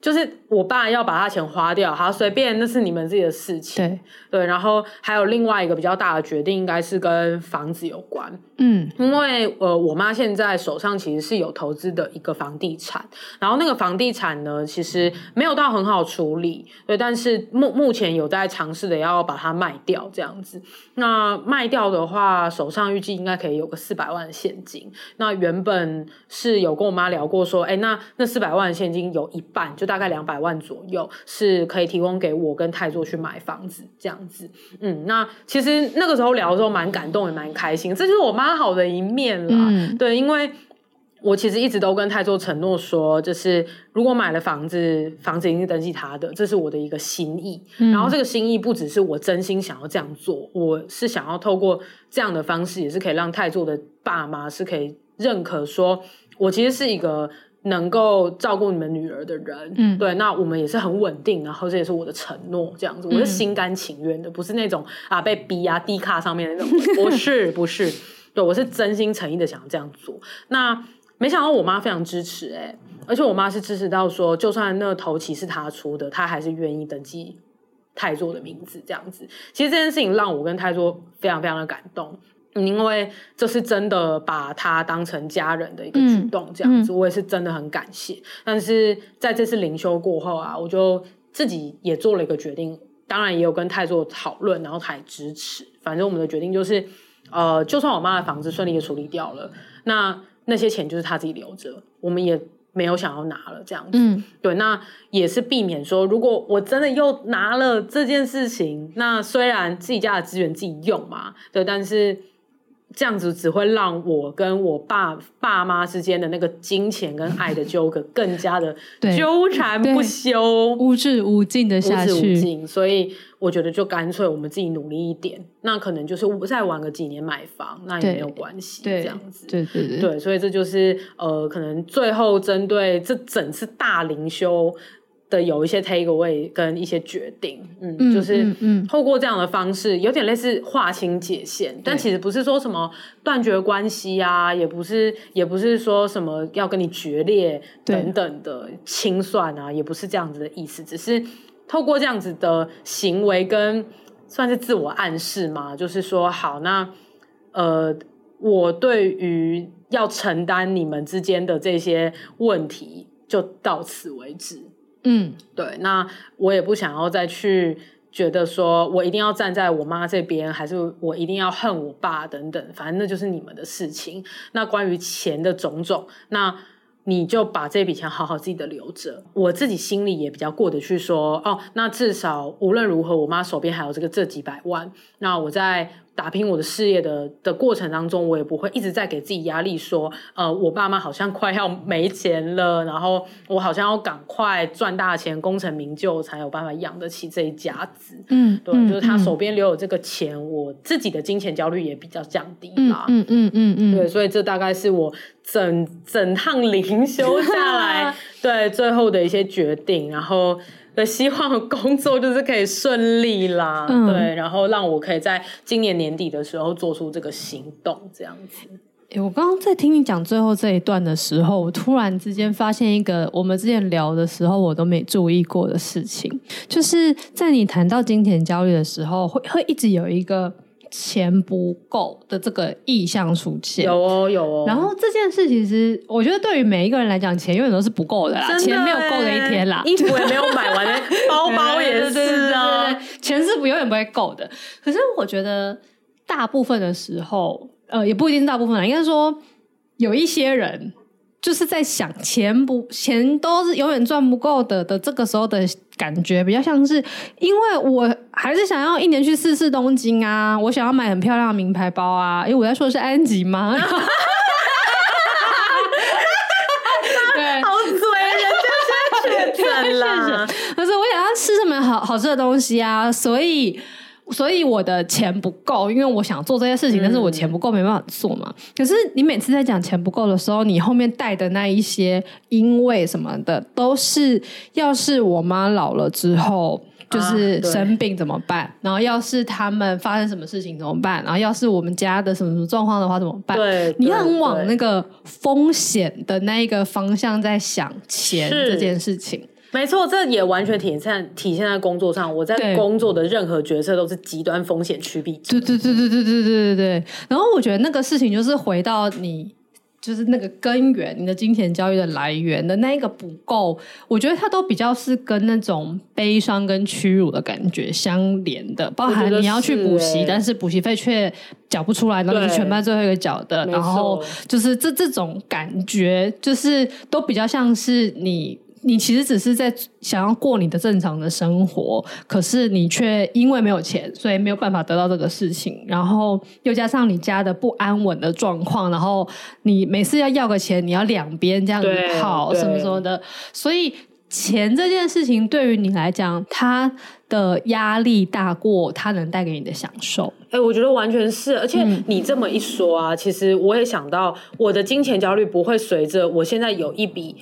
就是我爸要把他钱花掉，好随便，那是你们自己的事情。对对，然后还有另外一个比较大的决定，应该是跟房子有关。嗯，因为呃，我妈现在手上其实是有投资的一个房地产，然后那个房地产呢，其实没有到很好处理，对，但是目目前有在尝试的要把它卖掉这样子。那卖掉的话，手上预计应该可以有个四百万的现金。那原本是有跟我妈聊过说，哎，那那四百万的现金有一半就。大概两百万左右是可以提供给我跟泰座去买房子这样子，嗯，那其实那个时候聊的时候蛮感动也蛮开心，这就是我妈好的一面啦。嗯、对，因为我其实一直都跟泰座承诺说，就是如果买了房子，房子一定是登记他的，这是我的一个心意。嗯、然后这个心意不只是我真心想要这样做，我是想要透过这样的方式，也是可以让泰座的爸妈是可以认可说，我其实是一个。能够照顾你们女儿的人，嗯，对，那我们也是很稳定，然后这也是我的承诺，这样子，我是心甘情愿的，嗯、不是那种啊被逼啊低卡上面那种，不是不是，对，我是真心诚意的想要这样做。那没想到我妈非常支持、欸，哎，而且我妈是支持到说，就算那个头期是她出的，她还是愿意登记泰座的名字，这样子。其实这件事情让我跟泰座非常非常的感动。因为这是真的把他当成家人的一个举动，这样子，嗯嗯、我也是真的很感谢。但是在这次灵修过后啊，我就自己也做了一个决定，当然也有跟太座讨论，然后他也支持。反正我们的决定就是，呃，就算我妈的房子顺利的处理掉了，那那些钱就是他自己留着，我们也没有想要拿了，这样子。嗯、对，那也是避免说，如果我真的又拿了这件事情，那虽然自己家的资源自己用嘛，对，但是。这样子只会让我跟我爸爸妈之间的那个金钱跟爱的纠葛更加的 纠缠不休，无止无尽的下去。无止无尽，所以我觉得就干脆我们自己努力一点，那可能就是再晚个几年买房，那也没有关系。这样子，对对对，对，所以这就是呃，可能最后针对这整次大灵修。的有一些 take away 跟一些决定，嗯，嗯就是透过这样的方式，有点类似划清界限，但其实不是说什么断绝关系啊，也不是，也不是说什么要跟你决裂等等的清算啊，也不是这样子的意思，只是透过这样子的行为跟算是自我暗示嘛，就是说好，那呃，我对于要承担你们之间的这些问题，就到此为止。嗯，对，那我也不想要再去觉得说我一定要站在我妈这边，还是我一定要恨我爸等等，反正那就是你们的事情。那关于钱的种种，那你就把这笔钱好好自己的留着，我自己心里也比较过得去说，哦，那至少无论如何，我妈手边还有这个这几百万，那我在。打拼我的事业的的过程当中，我也不会一直在给自己压力，说，呃，我爸妈好像快要没钱了，然后我好像要赶快赚大钱、功成名就，才有办法养得起这一家子。嗯，对，嗯、就是他手边留有这个钱，嗯、我自己的金钱焦虑也比较降低啦。嗯嗯嗯嗯，嗯嗯嗯对，所以这大概是我整整趟灵修下来 对最后的一些决定，然后。的希望工作就是可以顺利啦，嗯、对，然后让我可以在今年年底的时候做出这个行动，这样子。欸、我刚刚在听你讲最后这一段的时候，我突然之间发现一个我们之前聊的时候我都没注意过的事情，就是在你谈到金钱焦虑的时候，会会一直有一个。钱不够的这个意向出现，有哦有哦。然后这件事其实，我觉得对于每一个人来讲，钱永远都是不够的啦，的钱没有够的一天啦，衣服也没有买完 的，包包也是啊，钱是不永远不会够的。可是我觉得大部分的时候，呃，也不一定是大部分啦，应该说有一些人。就是在想钱不钱都是永远赚不够的的这个时候的感觉，比较像是因为我还是想要一年去试试东京啊，我想要买很漂亮的名牌包啊，因为我在说的是安吉吗？对，好嘴人家确诊了，可是我想要吃什么好好吃的东西啊，所以。所以我的钱不够，因为我想做这些事情，但是我钱不够，没办法做嘛。可是你每次在讲钱不够的时候，你后面带的那一些因为什么的，都是要是我妈老了之后。就是生病怎么办？啊、然后要是他们发生什么事情怎么办？然后要是我们家的什么什么状况的话怎么办？对，你很往那个风险的那一个方向在想钱这件事情。没错，这也完全体现体现在工作上。我在工作的任何决策都是极端风险趋避。对对对对对对对对对。然后我觉得那个事情就是回到你。就是那个根源，你的金钱交易的来源的那一个不够，我觉得它都比较是跟那种悲伤跟屈辱的感觉相连的，包含你要去补习，但是补习费却缴不出来，然后你是全班最后一个缴的，然后就是这这种感觉，就是都比较像是你。你其实只是在想要过你的正常的生活，可是你却因为没有钱，所以没有办法得到这个事情。然后又加上你家的不安稳的状况，然后你每次要要个钱，你要两边这样子跑什么什么的。所以钱这件事情对于你来讲，它的压力大过它能带给你的享受。哎、欸，我觉得完全是。而且你这么一说啊，嗯、其实我也想到，我的金钱焦虑不会随着我现在有一笔。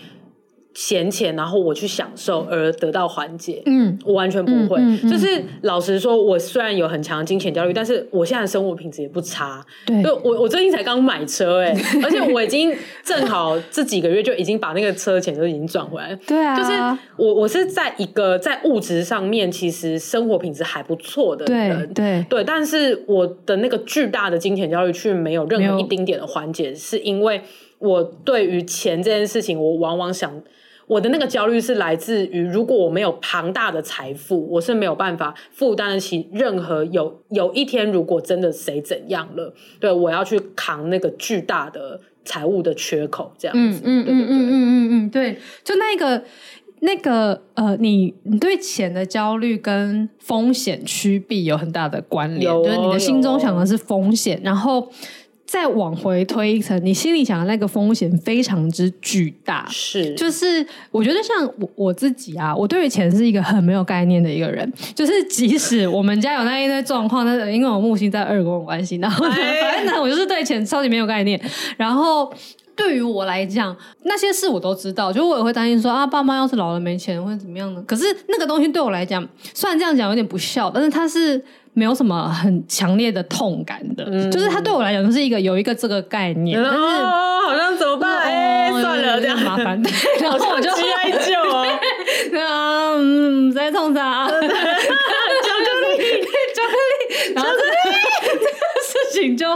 闲钱，然后我去享受而得到缓解。嗯，我完全不会。嗯嗯嗯、就是老实说，我虽然有很强的金钱焦虑，但是我现在的生活品质也不差。对，我我最近才刚买车、欸，哎，而且我已经正好这几个月就已经把那个车钱都已经赚回来。对啊，就是我我是在一个在物质上面其实生活品质还不错的人。对对，对，但是我的那个巨大的金钱焦虑却没有任何一丁点的缓解，是因为我对于钱这件事情，我往往想。我的那个焦虑是来自于，如果我没有庞大的财富，我是没有办法负担得起任何有有一天如果真的谁怎样了，对，我要去扛那个巨大的财务的缺口，这样子。嗯嗯嗯嗯嗯嗯嗯，对，就那个那个呃，你你对钱的焦虑跟风险趋避有很大的关联，有就是你的心中想的是风险，然后。再往回推一层，你心里想的那个风险非常之巨大，是，就是我觉得像我我自己啊，我对于钱是一个很没有概念的一个人，就是即使我们家有那一堆状况，但是因为我木星在二宫有关系，然后反正呢，我就是对钱超级没有概念，然后。对于我来讲，那些事我都知道，就我也会担心说啊，爸妈要是老了没钱会怎么样呢？可是那个东西对我来讲，虽然这样讲有点不孝，但是它是没有什么很强烈的痛感的，嗯、就是它对我来讲就是一个有一个这个概念，但是哦，好像怎么办？哎、哦，算了，这样麻烦，对，然后我就去哀救 啊，嗯，在冲啥？巧克力，巧克力，然后。事情就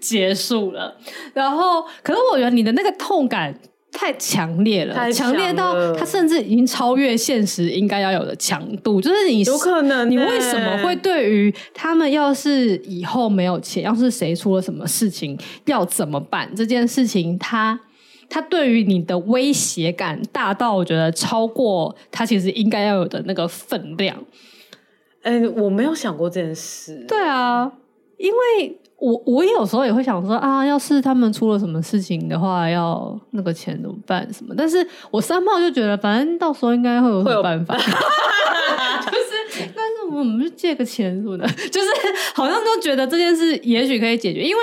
结束了，然后，可是我觉得你的那个痛感太强烈了，强烈到它甚至已经超越现实应该要有的强度。就是你有可能，你为什么会对于他们要是以后没有钱，要是谁出了什么事情要怎么办这件事情，他。他对于你的威胁感大到我觉得超过他其实应该要有的那个分量。哎，我没有想过这件事。对啊，因为。我我有时候也会想说啊，要是他们出了什么事情的话，要那个钱怎么办什么？但是我三炮就觉得，反正到时候应该会有办法，我们就借个钱什么的，就是好像都觉得这件事也许可以解决，因为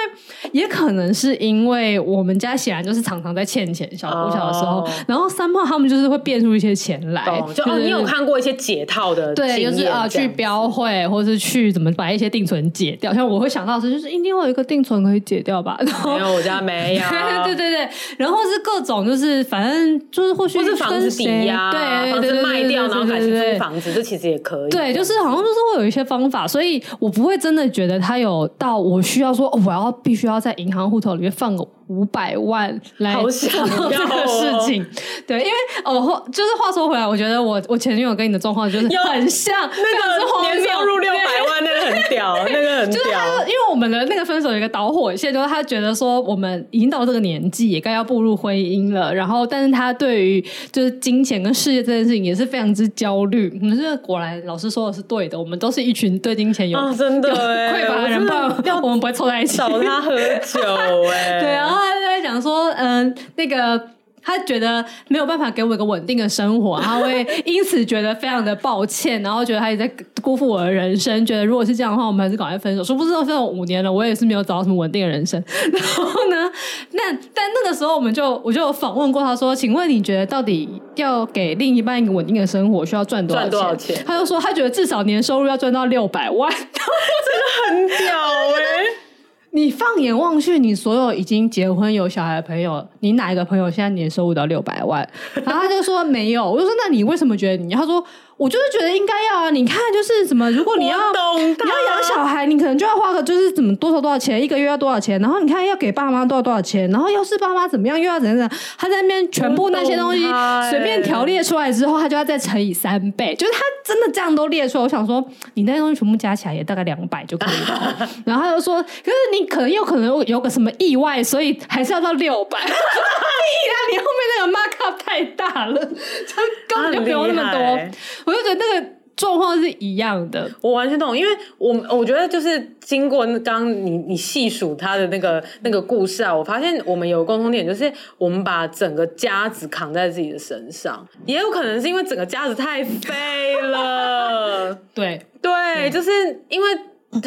也可能是因为我们家显然就是常常在欠钱，小我小的时候，哦、然后三炮他们就是会变出一些钱来，就、就是哦、你有看过一些解套的，对，就是啊去标会，或是去怎么把一些定存解掉，像我会想到的是就是一定会有一个定存可以解掉吧？然后没有，我家没有。对对对，然后是各种，就是反正就是或许是房子抵押，对，房子卖掉，然后改成租房子，这其实也可以。对，就是好像就是会有一些方法，所以我不会真的觉得他有到我需要说，我要必须要在银行户头里面放个。五百万来做这个事情，对，因为哦，就是话说回来，我觉得我我前女友跟你的状况就是很像，那个年收入六百万，那个很屌，那个很屌。就是他，因为我们的那个分手有一个导火线，就是他觉得说我们已经到这个年纪，也该要步入婚姻了。然后，但是他对于就是金钱跟事业这件事情也是非常之焦虑。我们这果然老师说的是对的，我们都是一群对金钱有真的匮乏的人，不然我们不会凑在一起找他喝酒。哎，对啊。他就在讲说，嗯，那个他觉得没有办法给我一个稳定的生活，他会因此觉得非常的抱歉，然后觉得他也在辜负我的人生。觉得如果是这样的话，我们还是赶快分手。殊不知都分手五年了，我也是没有找到什么稳定的人生。然后呢，那但那个时候我们就我就有访问过他说：“请问你觉得到底要给另一半一个稳定的生活需要赚多少钱？”赚多少钱？他就说他觉得至少年收入要赚到六百万，真的很屌哎、欸。你放眼望去，你所有已经结婚有小孩的朋友，你哪一个朋友现在年收入到六百万？然后他就说没有，我就说那你为什么觉得你？他说。我就是觉得应该要啊！你看，就是什么，如果你要你要养小孩，你可能就要花个就是怎么多少多少钱，一个月要多少钱，然后你看要给爸妈多少多少钱，然后要是爸妈怎么样，又要怎样怎样，他在那边全部那些东西随便条列出来之后，他就要再乘以三倍，就是他真的这样都列出来。我想说，你那些东西全部加起来也大概两百就可以了。然后他就说，可是你可能又可能有个什么意外，所以还是要到六百。你后面那个 markup 太大了，他根本就不用那么多。我就觉得那个状况是一样的，我完全懂，因为我我觉得就是经过刚刚你你细数他的那个那个故事啊，我发现我们有共同点，就是我们把整个家子扛在自己的身上，也有可能是因为整个家子太废了，对。对，就是因为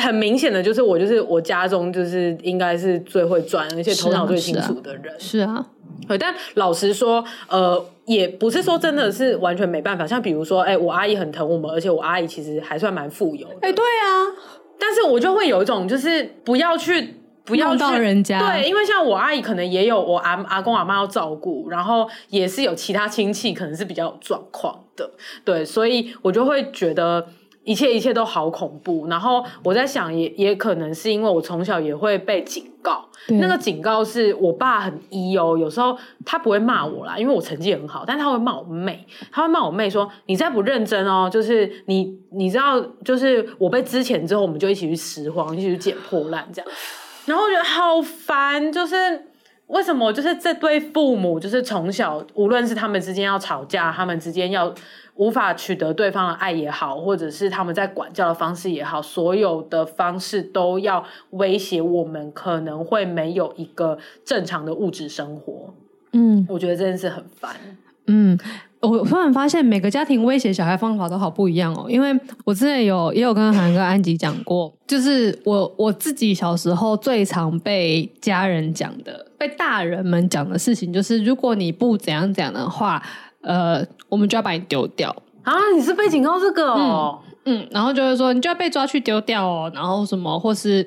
很明显的就是我就是我家中就是应该是最会赚，而且头脑最清楚的人，是啊。是啊对，但老实说，呃，也不是说真的是完全没办法。像比如说，哎、欸，我阿姨很疼我们，而且我阿姨其实还算蛮富有的。哎、欸，对啊。但是我就会有一种，就是不要去，不要去到人家。对，因为像我阿姨可能也有我阿阿公阿妈要照顾，然后也是有其他亲戚可能是比较有状况的。对，所以我就会觉得一切一切都好恐怖。然后我在想也，也也可能是因为我从小也会被警告。那个警告是我爸很一哦，有时候他不会骂我啦，因为我成绩很好，但他会骂我妹，他会骂我妹说：“你再不认真哦，就是你你知道，就是我被之前之后，我们就一起去拾荒，一起去捡破烂这样。”然后我觉得好烦，就是为什么就是这对父母，就是从小无论是他们之间要吵架，他们之间要。无法取得对方的爱也好，或者是他们在管教的方式也好，所有的方式都要威胁我们，可能会没有一个正常的物质生活。嗯，我觉得这件事很烦。嗯，我突然发现每个家庭威胁小孩方法都好不一样哦。因为我之前有也有跟韩哥、安吉讲过，就是我我自己小时候最常被家人讲的、被大人们讲的事情，就是如果你不怎样讲的话。呃，我们就要把你丢掉啊！你是被警告这个哦，嗯，嗯，然后就会说你就要被抓去丢掉哦，然后什么，或是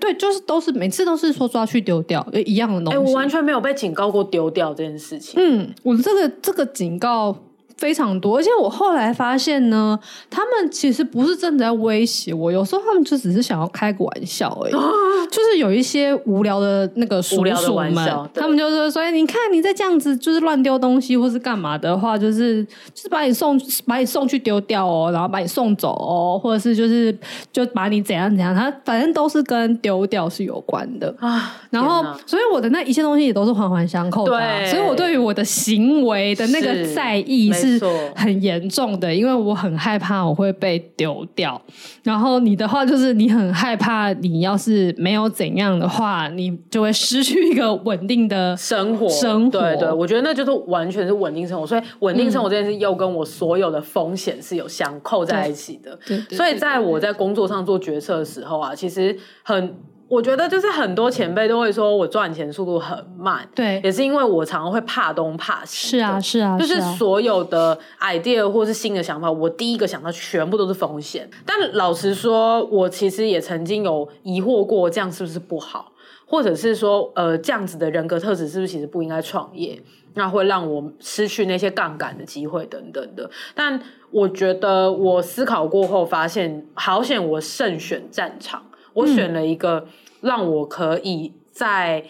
对，就是都是每次都是说抓去丢掉，一样的东西。哎，我完全没有被警告过丢掉这件事情。嗯，我这个这个警告。非常多，而且我后来发现呢，他们其实不是真的在威胁我，有时候他们就只是想要开个玩笑而已。就是有一些无聊的那个叔叔们，他们就是说，你看你在这样子就是乱丢东西或是干嘛的话，就是就是把你送把你送去丢掉哦，然后把你送走哦，或者是就是就把你怎样怎样，他反正都是跟丢掉是有关的啊。然后，所以我的那一切东西也都是环环相扣的所以我对于我的行为的那个在意是。是很严重的，因为我很害怕我会被丢掉。然后你的话就是你很害怕，你要是没有怎样的话，你就会失去一个稳定的生活。生活，对对，我觉得那就是完全是稳定生活。所以稳定生活这件事又跟我所有的风险是有相扣在一起的。对，对，对，对，对，所以在我在工作上做决策的时候啊，其实很。我觉得就是很多前辈都会说我赚钱速度很慢，对，也是因为我常常会怕东怕西。是啊，是啊，就是所有的 idea 或是新的想法，我第一个想到全部都是风险。但老实说，我其实也曾经有疑惑过，这样是不是不好，或者是说，呃，这样子的人格特质是不是其实不应该创业？那会让我失去那些杠杆的机会等等的。但我觉得我思考过后发现，好险我慎选战场。我选了一个让我可以在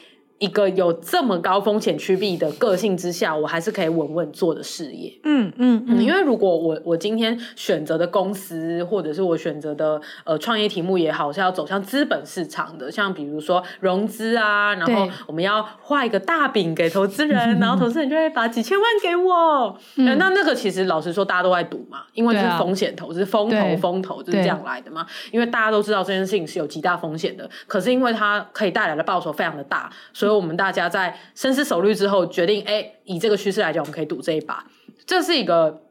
一个有这么高风险趋避的个性之下，我还是可以稳稳做的事业。嗯嗯嗯，因为如果我我今天选择的公司，或者是我选择的呃创业题目也好，是要走向资本市场的，像比如说融资啊，然后我们要画一个大饼给投资人，然后投资人就会把几千万给我。嗯、那那个其实老实说，大家都在赌嘛，因为是风险投资，风投风投就是这样来的嘛。因为大家都知道这件事情是有极大风险的，可是因为它可以带来的报酬非常的大，所以。以我们大家在深思熟虑之后决定，哎，以这个趋势来讲，我们可以赌这一把，这是一个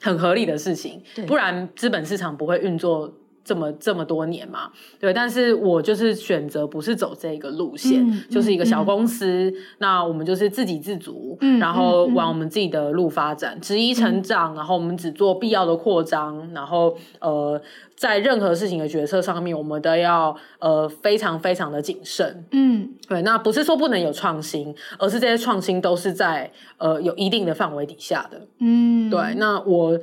很合理的事情，不然资本市场不会运作。这么这么多年嘛，对，但是我就是选择不是走这个路线，嗯、就是一个小公司，嗯、那我们就是自给自足，嗯、然后往我们自己的路发展，直一、嗯、成长，然后我们只做必要的扩张，然后呃，在任何事情的决策上面，我们都要呃非常非常的谨慎，嗯，对，那不是说不能有创新，而是这些创新都是在呃有一定的范围底下的，嗯，对，那我。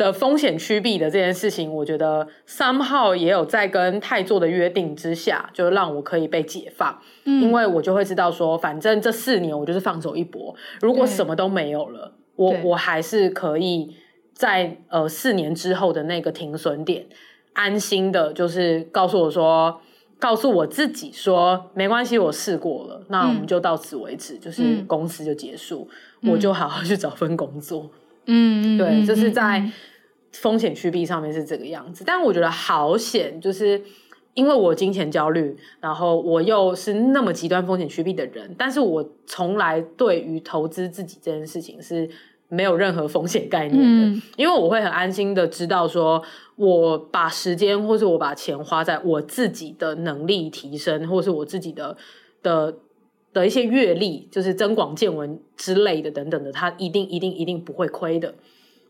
的风险趋避的这件事情，我觉得 somehow 也有在跟泰做的约定之下，就让我可以被解放，嗯、因为我就会知道说，反正这四年我就是放手一搏，如果什么都没有了，我我还是可以在呃四年之后的那个停损点，安心的，就是告诉我说，告诉我自己说，没关系，我试过了，那我们就到此为止，嗯、就是公司就结束，嗯、我就好好去找份工作，嗯，对，这、就是在。风险趋避上面是这个样子，但我觉得好险，就是因为我金钱焦虑，然后我又是那么极端风险趋避的人，但是我从来对于投资自己这件事情是没有任何风险概念的，嗯、因为我会很安心的知道说，我把时间或是我把钱花在我自己的能力提升，或是我自己的的的一些阅历，就是增广见闻之类的等等的，他一定一定一定不会亏的。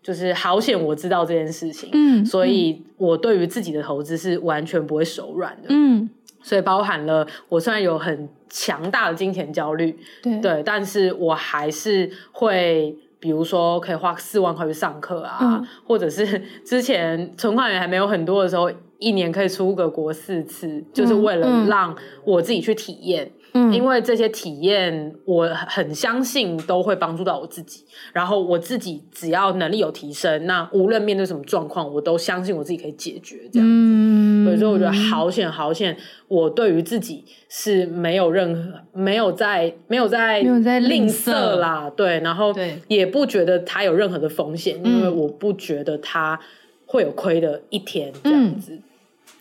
就是好险，我知道这件事情，嗯，所以我对于自己的投资是完全不会手软的，嗯，所以包含了我虽然有很强大的金钱焦虑，对，对，但是我还是会，比如说可以花四万块去上课啊，嗯，或者是 之前存款也还没有很多的时候，一年可以出个国四次，就是为了让我自己去体验。嗯，因为这些体验，我很相信都会帮助到我自己。然后我自己只要能力有提升，那无论面对什么状况，我都相信我自己可以解决。这样子，嗯，所以说我觉得好险好险，我对于自己是没有任何没有在没有在没有在吝啬啦，对，然后也不觉得它有任何的风险，嗯，因为我不觉得它会有亏的一天这样子。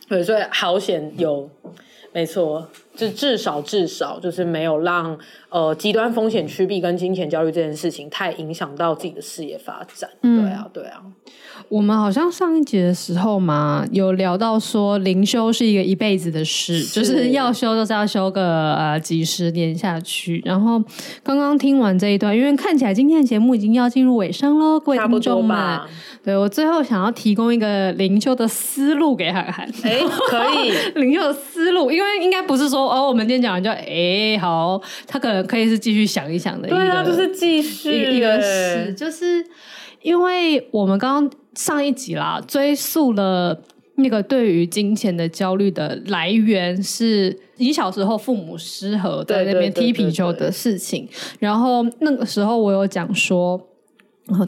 对，所以好险有，没错。就至少至少就是没有让呃极端风险趋避跟金钱焦虑这件事情太影响到自己的事业发展。嗯，对啊，对啊。我们好像上一节的时候嘛，有聊到说灵修是一个一辈子的事，是就是要修就是要修个呃几十年下去。然后刚刚听完这一段，因为看起来今天的节目已经要进入尾声喽，各位听众们。对，我最后想要提供一个灵修的思路给涵涵。哎，可以 灵修的思路，因为应该不是说。哦，我们今天讲完就哎，好，他可能可以是继续想一想的一个，对啊，就是继续一个事，就是因为我们刚刚上一集啦，追溯了那个对于金钱的焦虑的来源，是你小时候父母失和在那边踢皮球的事情，然后那个时候我有讲说，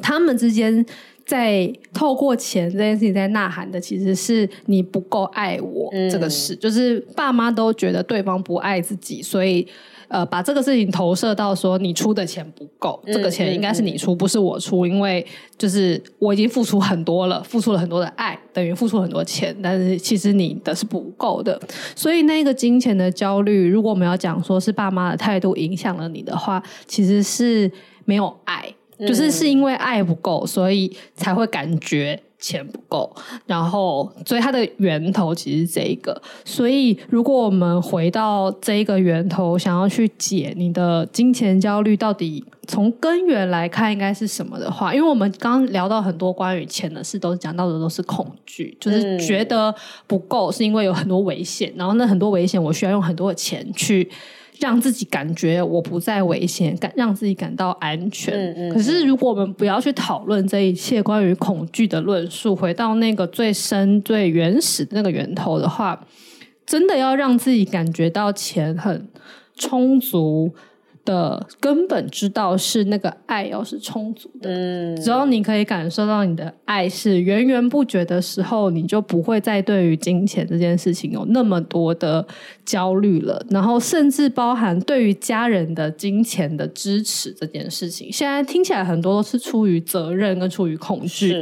他们之间。在透过钱这件事情在呐喊的，其实是你不够爱我这个事，嗯、就是爸妈都觉得对方不爱自己，所以呃把这个事情投射到说你出的钱不够，嗯、这个钱应该是你出，嗯、不是我出，因为就是我已经付出很多了，付出了很多的爱，等于付出很多钱，但是其实你的是不够的，所以那个金钱的焦虑，如果我们要讲说是爸妈的态度影响了你的话，其实是没有爱。就是是因为爱不够，所以才会感觉钱不够，然后所以它的源头其实是这一个。所以如果我们回到这一个源头，想要去解你的金钱焦虑，到底从根源来看应该是什么的话，因为我们刚刚聊到很多关于钱的事，都讲到的都是恐惧，就是觉得不够，是因为有很多危险，然后那很多危险，我需要用很多的钱去。让自己感觉我不再危险，感让自己感到安全。嗯嗯。可是，如果我们不要去讨论这一切关于恐惧的论述，回到那个最深、最原始的那个源头的话，真的要让自己感觉到钱很充足。的根本之道是那个爱要是充足的，嗯，只要你可以感受到你的爱是源源不绝的时候，你就不会再对于金钱这件事情有那么多的焦虑了。然后，甚至包含对于家人的金钱的支持这件事情，现在听起来很多都是出于责任跟出于恐惧。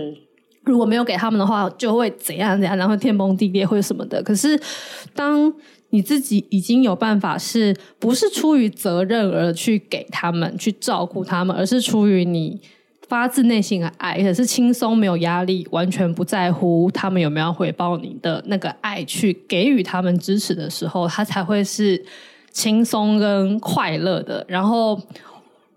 如果没有给他们的话，就会怎样怎样，然后天崩地裂或者什么的。可是当你自己已经有办法，是不是出于责任而去给他们去照顾他们，而是出于你发自内心的爱，也是轻松没有压力，完全不在乎他们有没有回报你的那个爱，去给予他们支持的时候，他才会是轻松跟快乐的。然后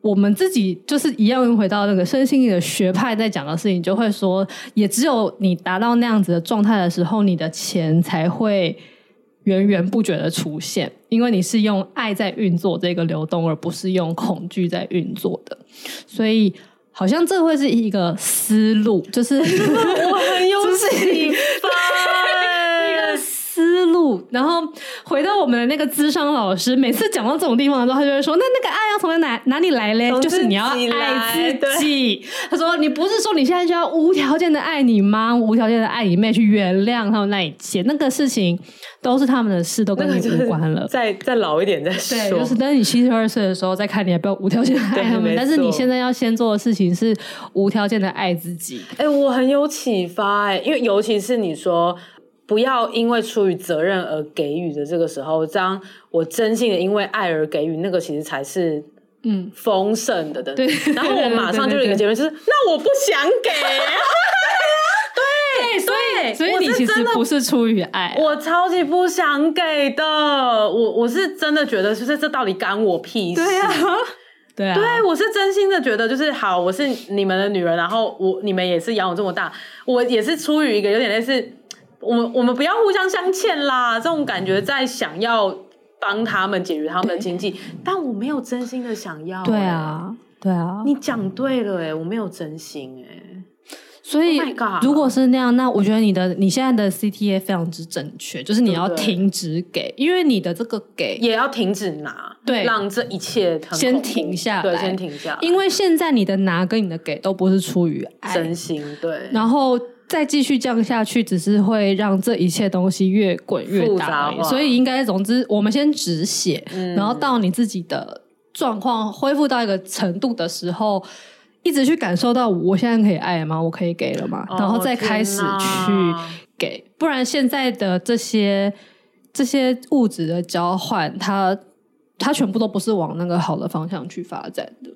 我们自己就是一样，回到那个身心灵的学派在讲的事情，就会说，也只有你达到那样子的状态的时候，你的钱才会。源源不绝的出现，因为你是用爱在运作这个流动，而不是用恐惧在运作的，所以好像这会是一个思路，就是 我很有启发。思路，然后回到我们的那个资商老师，每次讲到这种地方的时候，他就会说：“那那个爱要从哪哪里来嘞？就是你要爱自己。”他说：“你不是说你现在就要无条件的爱你妈，无条件的爱你妹，去原谅他们那一切，那个事情都是他们的事，都跟你无关了。再再老一点再说，对，就是等你七十二岁的时候再看，你要不要无条件的爱他们。但是你现在要先做的事情是无条件的爱自己。哎、欸，我很有启发哎、欸，因为尤其是你说。不要因为出于责任而给予的这个时候，这样我真心的因为爱而给予，那个其实才是嗯丰盛的。对，然后我马上就有一个结论，就是那我不想给。对，所以所以你其实不是出于爱，我超级不想给的。我我是真的觉得，就是这到底干我屁事？对啊，对啊，对，我是真心的觉得，就是好，我是你们的女人，然后我你们也是养我这么大，我也是出于一个有点类似。我们我们不要互相相欠啦，这种感觉在想要帮他们解决他们的经济，但我没有真心的想要、欸。对啊，对啊，你讲对了哎、欸，我没有真心哎、欸，所以、oh、如果是那样，那我觉得你的你现在的 CTA 非常之正确，就是你要停止给，对对，因为你的这个给也要停止拿，对，让这一切先停下来，对，先停下来，因为现在你的拿跟你的给都不是出于爱，真心，对，然后。再继续降下去，只是会让这一切东西越滚越大，所以应该总之，我们先止血，嗯，然后到你自己的状况恢复到一个程度的时候，一直去感受到我现在可以爱了吗？我可以给了吗？哦，然后再开始去给，不然现在的这些这些物质的交换，它它全部都不是往那个好的方向去发展的。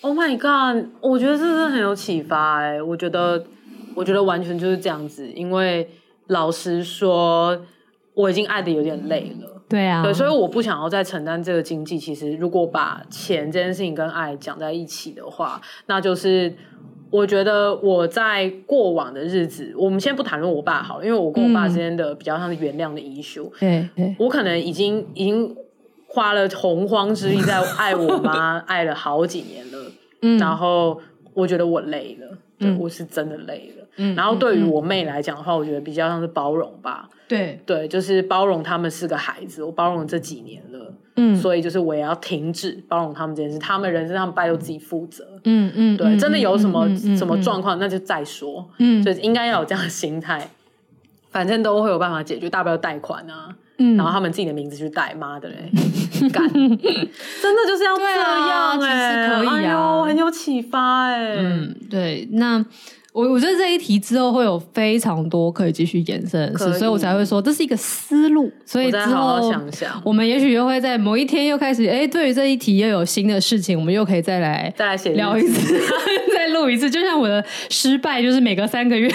Oh my god！我觉得这是很有启发哎，欸，我觉得。我觉得完全就是这样子，因为老实说，我已经爱的有点累了。对啊，对，所以我不想要再承担这个经济。其实，如果把钱这件事情跟爱讲在一起的话，那就是我觉得我在过往的日子，我们先不谈论我爸好了，因为我跟我爸之间的比较像是原谅的 issue。对，对，我可能已经已经花了洪荒之力在爱我妈，爱了好几年了。嗯，然后我觉得我累了，对，我是真的累了。嗯，然后对于我妹来讲的话，嗯，我觉得比较像是包容吧。对对，就是包容他们是个孩子，我包容了这几年了。嗯，所以就是我也要停止包容他们这件事，他们人生他们拜托自己负责。嗯嗯，对，真的有什么，嗯，什么状况，那就再说。嗯，所以应该要有这样的心态，反正都会有办法解决，大不了贷款啊。嗯，然后他们自己的名字去贷，妈的嘞，干，真的就是要这样哎，欸，可以啊，哎呦，很有启发哎，欸。嗯，对，那。我我觉得这一题之后会有非常多可以继续延伸的事，所以我才会说这是一个思路。所以之后我们也许又会在某一天又开始，哎，对于这一题又有新的事情，我们又可以再来再来写聊一次，再录一次。就像我的失败，就是每隔三个月就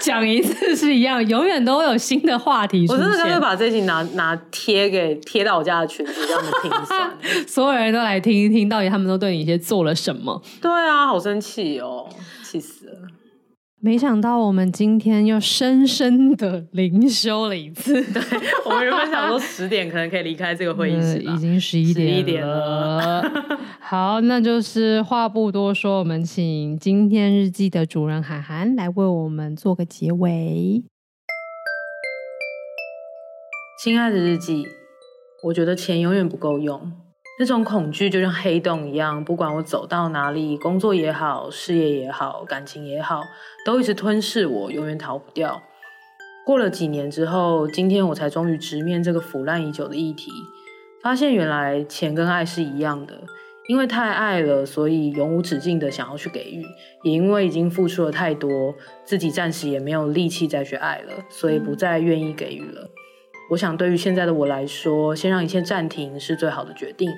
讲一次是一样，永远都会有新的话题。我真的干脆把这一集拿拿贴给贴到我家的群组，让他们听算 所有人都来听一听，到底他们都对你一些做了什么？对啊，好生气哦，气死！没想到我们今天又深深的灵修了一次。对，我们原本想说十点可能可以离开这个会议室，嗯，已经十一点，点了。好，那就是话不多说，我们请今天日记的主人涵涵来为我们做个结尾。亲爱的日记，我觉得钱永远不够用。那种恐惧就像黑洞一样，不管我走到哪里，工作也好，事业也好，感情也好，都一直吞噬我，永远逃不掉。过了几年之后，今天我才终于直面这个腐烂已久的议题，发现原来钱跟爱是一样的。因为太爱了，所以永无止境的想要去给予；也因为已经付出了太多，自己暂时也没有力气再去爱了，所以不再愿意给予了。我想对于现在的我来说，先让一切暂停是最好的决定。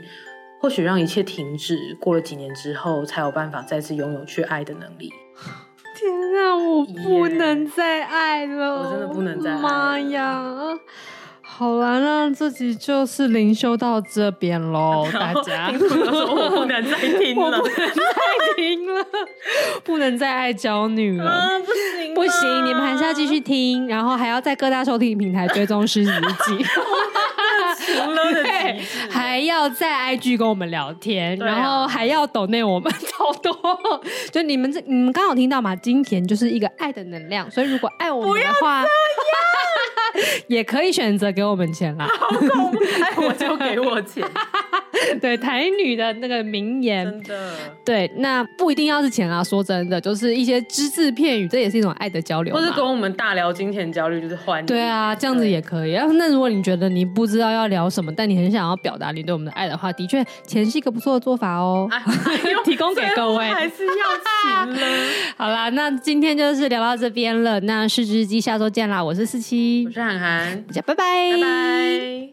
或许让一切停止，过了几年之后，才有办法再次拥有去爱的能力。天啊，我不能再爱了，yeah, 我真的不能再爱了。妈呀！好啦，那这集就是灵修到这边喽，大家。我不能再听了，我不能再听了，不能再爱娇女了，啊、不行，不行，你们还是要继续听，然后还要在各大收听平台追踪 还要在 IG 跟我们聊天，啊、然后还要抖内我们超多。就你们这，你们刚好听到嘛？金钱就是一个爱的能量，所以如果爱我们的话，也可以选择给我们钱啦。爱我就给我钱。对，台女的那个名言，真的对，那不一定要是钱啊。说真的，就是一些只字片语，这也是一种爱的交流。或是跟我们大聊金钱焦虑，就是欢迎。对啊，这样子也可以。然后，那如果你觉得你不知道要聊什么，但你很想要表达你对我们的爱的话，的确，钱是一个不错的做法哦。提供给各位，还是要钱了。好啦，那今天就是聊到这边了。那四只鸡下周见啦！我是四七，我是涵涵，大家拜拜，拜拜。